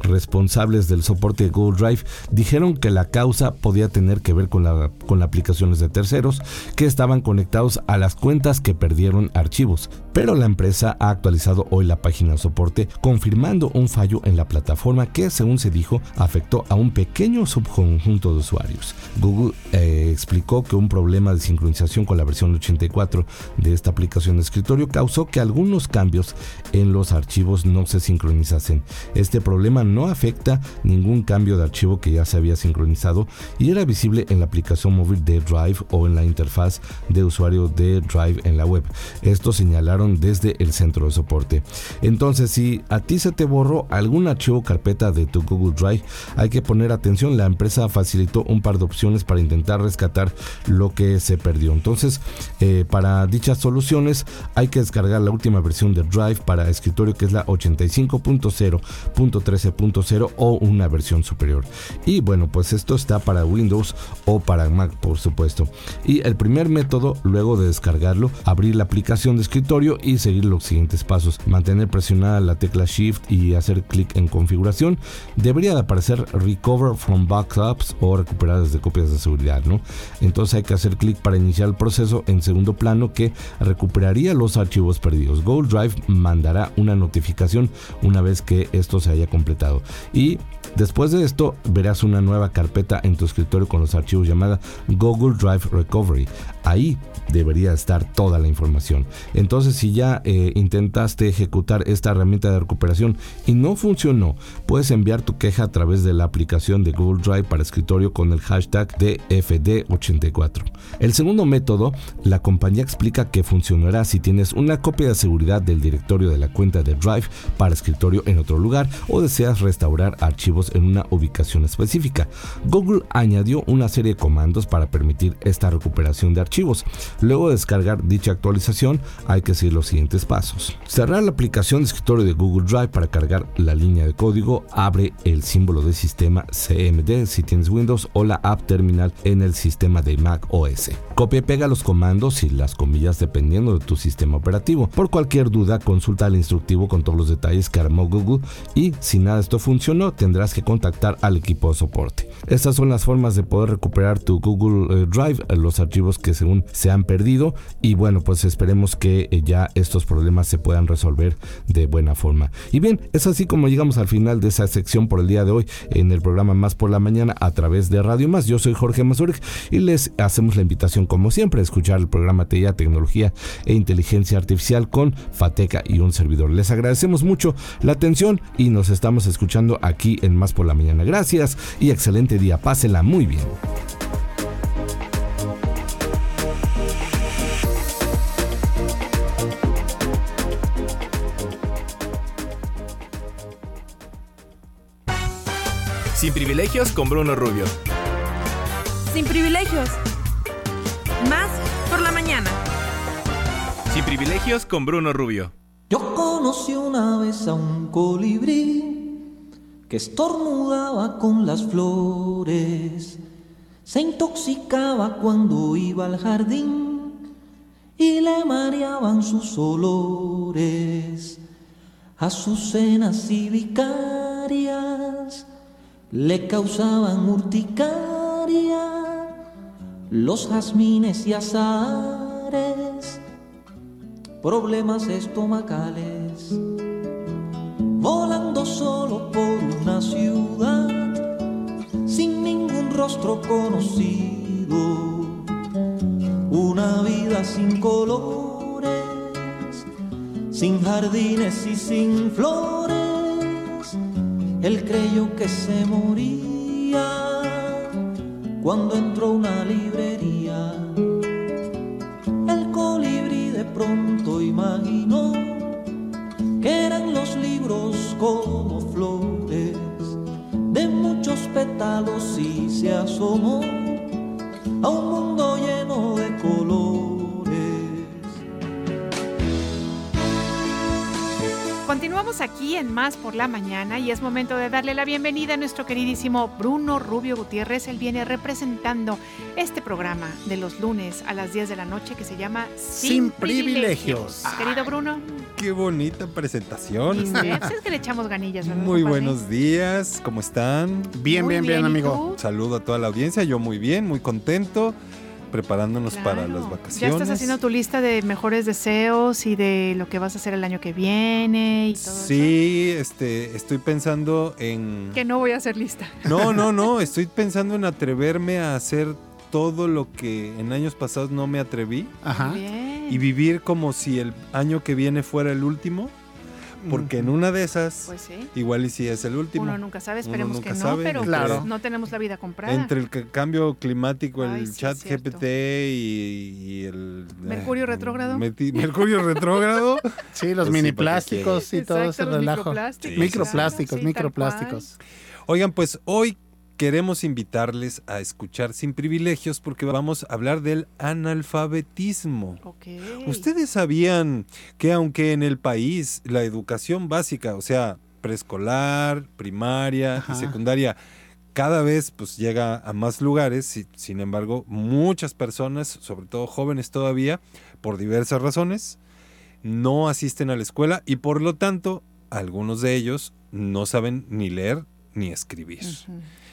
responsables del soporte de Google Drive dijeron que la causa podía tener que ver con, la, con aplicaciones de terceros que estaban conectados a las cuentas que perdieron archivos. Pero la empresa ha actualizado hoy la página de soporte confirmando un fallo en la plataforma que según se dijo afectó a un pequeño subconjunto de usuarios. Google eh, explicó que un problema de sincronización con la versión 84 de esta aplicación de escritorio causó que algunos cambios en los archivos no se sincronizasen. Este problema no afecta ningún cambio de archivo que ya se había sincronizado y era visible en la aplicación móvil de Drive o en la interfaz de usuario de Drive en la web. Esto señalaron desde el centro de soporte. Entonces, si a ti se te borró algún archivo carpeta de tu Google Drive, hay que poner atención. La empresa facilitó un par de opciones para intentar rescatar lo que se perdió. Entonces, eh, para dichas soluciones hay que descargar la última versión de Drive para escritorio que es la 85.0.13.0 o una versión superior. Y bueno, pues esto está para Windows o para Mac, por supuesto. Y el primer método, luego de descargarlo, abrir la aplicación de escritorio y seguir los siguientes pasos. Mantener presionada la tecla Shift y hacer clic en configuración. Debería de aparecer Recover from Backups o recuperar desde copias de seguridad, ¿no? Entonces hay que hacer clic para iniciar el proceso en segundo plano que recuperaría los archivos perdidos. Google Drive mandará una notificación una vez que esto se haya completado. Y Después de esto, verás una nueva carpeta en tu escritorio con los archivos llamada Google Drive Recovery. Ahí debería estar toda la información. Entonces, si ya eh, intentaste ejecutar esta herramienta de recuperación y no funcionó, puedes enviar tu queja a través de la aplicación de Google Drive para escritorio con el hashtag DFD84. El segundo método, la compañía explica que funcionará si tienes una copia de seguridad del directorio de la cuenta de Drive para escritorio en otro lugar o deseas restaurar archivos en una ubicación específica. Google añadió una serie de comandos para permitir esta recuperación de archivos. Luego de descargar dicha actualización, hay que seguir los siguientes pasos. Cerrar la aplicación de escritorio de Google Drive para cargar la línea de código, abre el símbolo de sistema CMD si tienes Windows o la app terminal en el sistema de Mac OS. Copia y pega los comandos y las comillas dependiendo de tu sistema operativo. Por cualquier duda, consulta el instructivo con todos los detalles que armó Google y si nada de esto funcionó, tendrás que contactar al equipo de soporte. Estas son las formas de poder recuperar tu Google eh, Drive, los archivos que se han perdido y bueno, pues esperemos que eh, ya estos problemas se puedan resolver de buena forma. Y bien, es así como llegamos al final de esa sección por el día de hoy en el programa Más por la Mañana a través de Radio Más. Yo soy Jorge Mazurek y les hacemos la invitación como siempre a escuchar el programa TEIA Tecnología e Inteligencia Artificial con Fateca y un servidor. Les agradecemos mucho la atención y nos estamos escuchando aquí en Más por la Mañana. Gracias y excelente día. Pásela muy bien. Sin privilegios con Bruno Rubio. Sin privilegios. Más por la mañana. Sin privilegios con Bruno Rubio. Yo conocí una vez a un colibrí que estornudaba con las flores, se intoxicaba cuando iba al jardín y le mareaban sus olores, azucenas y vicarias le causaban urticaria, los jazmines y azares problemas estomacales, volando solo por una ciudad, sin ningún rostro conocido, una vida sin colores, sin jardines y sin flores, él creyó que se moría cuando entró una librería. El colibrí de pronto imaginó que eran los libros como flores de muchos pétalos y se asomó Continuamos aquí en Más por la Mañana y es momento de darle la bienvenida a nuestro queridísimo Bruno Rubio Gutiérrez. Él viene representando este programa de los lunes a las 10 de la noche que se llama Sin, Sin privilegios. Querido Bruno, Qué bonita presentación. es que le echamos ganillas, ¿verdad? Muy compadre? buenos días, ¿cómo están? Bien, Muy bien, bien, bien, ¿y amigo. Saludo a toda la audiencia, yo muy bien, muy contento, preparándonos para las Ya vacaciones. estás haciendo tu lista de mejores deseos y de lo que vas a hacer el año que viene y todo eso. Sí, este, estoy pensando en... Que no voy a hacer lista. No, no, no, estoy pensando en atreverme a hacer todo lo que en años pasados no me atreví Ajá. Bien. y vivir como si el año que viene fuera el último, porque en una de esas, Pues sí. igual y si es el último. Uno nunca sabe, esperemos nunca que no, sabe, pero pues, no tenemos la vida comprada. Entre el ca- cambio climático, el Ay, sí, chat. GPT y, y el... Mercurio eh, retrógrado. meti- Mercurio retrógrado. Sí, los Pues mini ¿para qué plásticos y todo Exacto, ese los relajo. microplásticos, Sí, Microplásticos, claro, sí, microplásticos. Oigan, pues hoy queremos invitarles a escuchar Sin Privilegios porque vamos a hablar del analfabetismo. ¿Ustedes sabían que aunque en el país la educación básica, o sea, preescolar, primaria Ajá. y secundaria, cada vez pues llega a más lugares, si- sin embargo, muchas personas, sobre todo jóvenes todavía, por diversas razones, no asisten a la escuela y por lo tanto, algunos de ellos no saben ni leer ni escribir.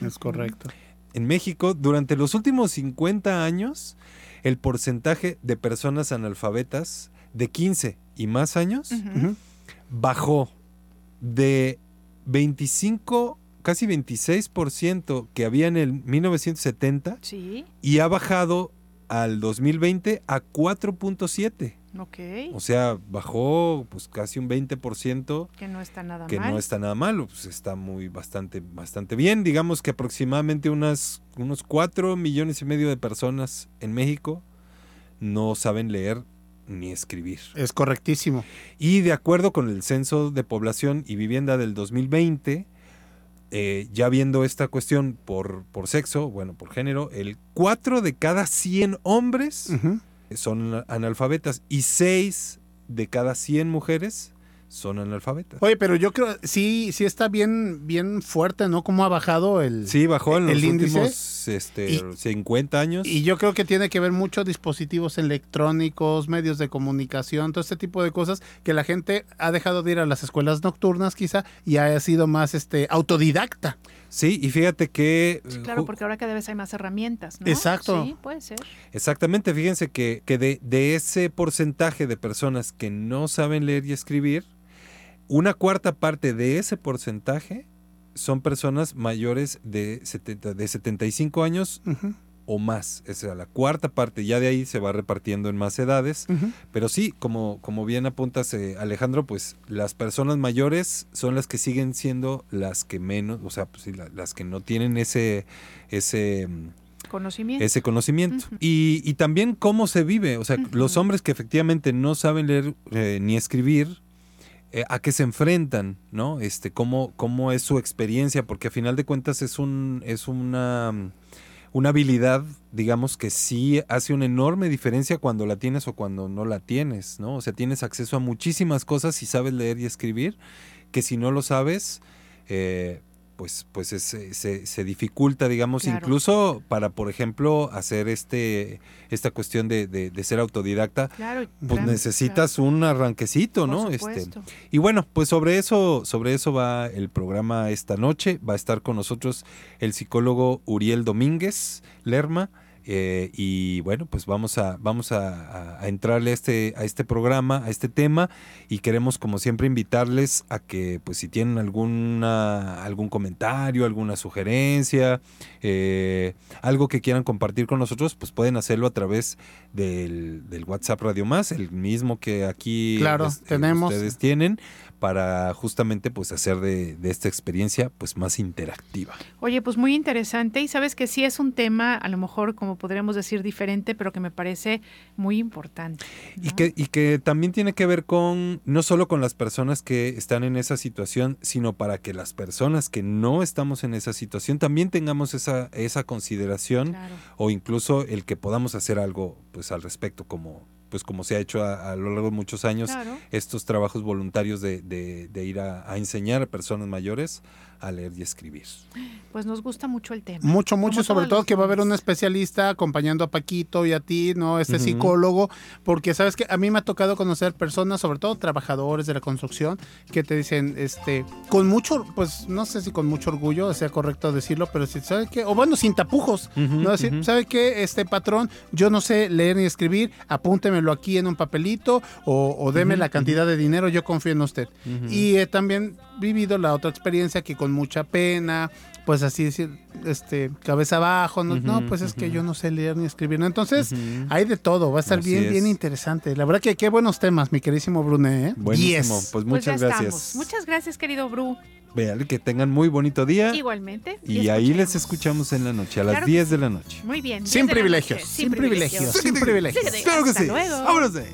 Es correcto. En México, durante los últimos 50 años, el porcentaje de personas analfabetas de 15 y más años Ujú. bajó de 25, casi 26% que había en el 1970 Sí. y ha bajado al 2020 a 4.7. Ok. O sea, bajó pues casi un 20%, que no está nada que mal. no está nada mal, pues está muy bastante bastante bien, digamos que aproximadamente unas unos 4 millones y medio de personas en México no saben leer ni escribir. Es correctísimo. Y de acuerdo con el Censo de Población y Vivienda del 2020, eh, ya viendo esta cuestión por, por sexo, bueno, por género, el 4 de cada 100 hombres. Son analfabetas y 6 de cada 100 mujeres son analfabetas. Oye, pero yo creo, sí, sí está bien, bien fuerte, ¿no? Cómo ha bajado el, Sí, bajó en el los índice. últimos este, Y- 50 años. Y yo creo que tiene que ver mucho dispositivos electrónicos, medios de comunicación, todo este tipo de cosas que la gente ha dejado de ir a las escuelas nocturnas quizá y ha sido más este autodidacta. Sí, y fíjate que... Sí, eh, claro, porque ahora cada vez hay más herramientas, ¿no? Exacto. Sí, puede ser. Exactamente, fíjense que, que de, de ese porcentaje de personas que no saben leer y escribir, una cuarta parte de ese porcentaje son personas mayores de, 70, de 75 años Ujú, o más. Esa es la cuarta parte, ya de ahí se va repartiendo en más edades. Pero sí, como, como bien apuntas eh, Alejandro, pues las personas mayores son las que siguen siendo las que menos, o sea, pues, las que no tienen ese, ese, mm, Conocimiento. ese conocimiento. Y, y también cómo se vive, o sea, los hombres que efectivamente no saben leer eh, ni escribir, eh, a qué se enfrentan, ¿no? Este, cómo, cómo es su experiencia, porque a final de cuentas es un, es una, mm, una habilidad, digamos, que sí hace una enorme diferencia cuando la tienes o cuando no la tienes, ¿no? O sea, tienes acceso a muchísimas cosas si sabes leer y escribir, que si no lo sabes, eh, pues, pues es- se, se- se dificulta, digamos, Claro. incluso para, por ejemplo, hacer este esta cuestión de, de- de ser autodidacta, Claro. pues claro, necesitas un arranquecito, ¿no? Este, y bueno, pues sobre eso, sobre eso va el programa esta noche. Va a estar con nosotros el psicólogo Uriel Domínguez Lerma. Eh, y bueno, pues vamos a, vamos a, entrarle a este, a este programa, a este tema, y queremos como siempre invitarles a que, pues si tienen alguna, algún comentario, alguna sugerencia, eh, algo que quieran compartir con nosotros, pues pueden hacerlo a través del, del WhatsApp Radio Más, el mismo que aquí Claro, eh, tenemos. ustedes tienen, para justamente pues hacer de, de esta experiencia pues más interactiva. Oye, pues muy interesante y sabes que sí es un tema, a lo mejor como podríamos decir diferente, pero que me parece muy importante. Y que, y que también tiene que ver con, no solo con las personas que están en esa situación, sino para que las personas que no estamos en esa situación también tengamos esa, esa consideración Claro. o incluso el que podamos hacer algo pues al respecto como pues como se ha hecho a, a lo largo de muchos años Claro. estos trabajos voluntarios de, de- de ir a, a enseñar a personas mayores a leer y escribir. Pues nos gusta mucho el tema. Mucho, mucho, Como sobre todo que va a haber un especialista acompañando a Paquito y a ti, ¿no? Este psicólogo, porque sabes que a mí me ha tocado conocer personas, sobre todo trabajadores de la construcción, que te dicen, este, con mucho, pues no sé si con mucho orgullo sea correcto decirlo, pero si sabe qué, o bueno, sin tapujos, ¿no? Decir, ujú. ¿sabe qué? Este patrón, yo no sé leer ni escribir, apúntemelo aquí en un papelito o, o deme la cantidad de dinero, yo confío en usted. Y he también vivido la otra experiencia que con mucha pena, pues así decir, este, cabeza abajo, no, pues es que yo no sé leer ni escribir. ¿no? Entonces, hay de todo, va a estar Así bien, es. bien interesante. La verdad que qué buenos temas, mi queridísimo Bruné. ¿eh? Buenísimo, Diez. pues Pues muchas ya gracias. estamos. Muchas gracias, querido Bru. Véale, que tengan muy bonito día. Igualmente. Y ahí les escuchamos en la noche, a las Claro que 10 de la noche. Muy bien. Sin 10 de la privilegios, sin privilegios, sin privilegios. Claro que sí. Luego. Vámonos de.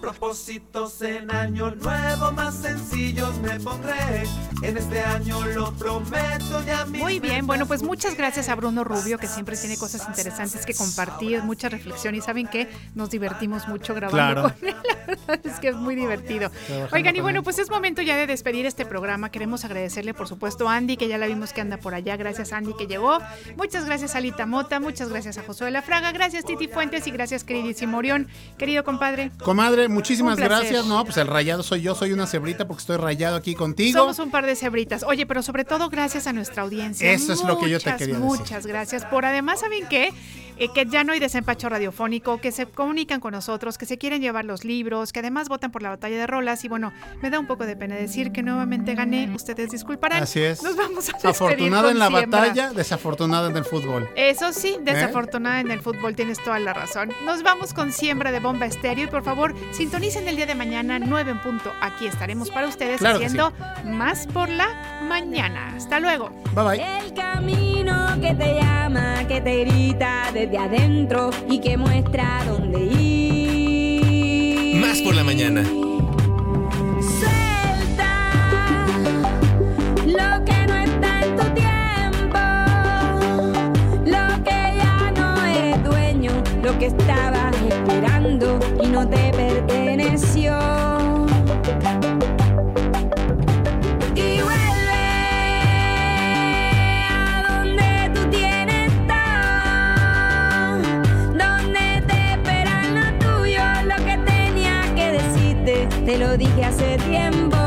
Propósitos en año nuevo más sencillos me pondré. En este año lo prometo ya Muy bien, bueno, pues muchas gracias a Bruno Rubio, que siempre tiene cosas interesantes que compartir, mucha reflexión y saben que nos divertimos mucho grabando Claro. con él. La verdad es que es muy divertido. Oigan, y bueno, pues es momento ya de despedir este programa. Queremos agradecerle, por supuesto, a Andy, que ya la vimos que anda por allá. Gracias, Andy, que llegó. Muchas gracias, Alita Mota. Muchas gracias a Josué de la Fraga. Gracias, Titi Fuentes. Y gracias, queridísimo Orión. Querido compadre, Comadre, muchísimas gracias. No, pues el rayado soy yo, soy una cebrita porque estoy rayado aquí contigo. Somos un par de cebritas. Oye, pero sobre todo gracias a nuestra audiencia. Eso es lo que yo te Muchas, quería decir. Muchas gracias por además, ¿saben qué? Eh, que ya no hay desempacho radiofónico, que se comunican con nosotros, que se quieren llevar los libros, que además votan por la batalla de rolas. Y bueno, me da un poco de pena decir que nuevamente gané. Ustedes disculparán. Así es. Nos vamos a despedir Afortunada en la Siembra. batalla, desafortunada en el fútbol. Eso sí, desafortunada en el fútbol, tienes toda la razón. Nos vamos con siembra de bomba estéreo y por favor, sintonicen el día de mañana, 9 en punto. Aquí estaremos para ustedes Claro haciendo más por la mañana. Hasta luego. Bye bye. El camino que te llama, que te grita desde adentro y que muestra dónde ir. Más por la mañana. Suelta lo que no está en tu tiempo, lo que ya no eres dueño, lo que estabas esperando y no te perteneció. Dije hace tiempo.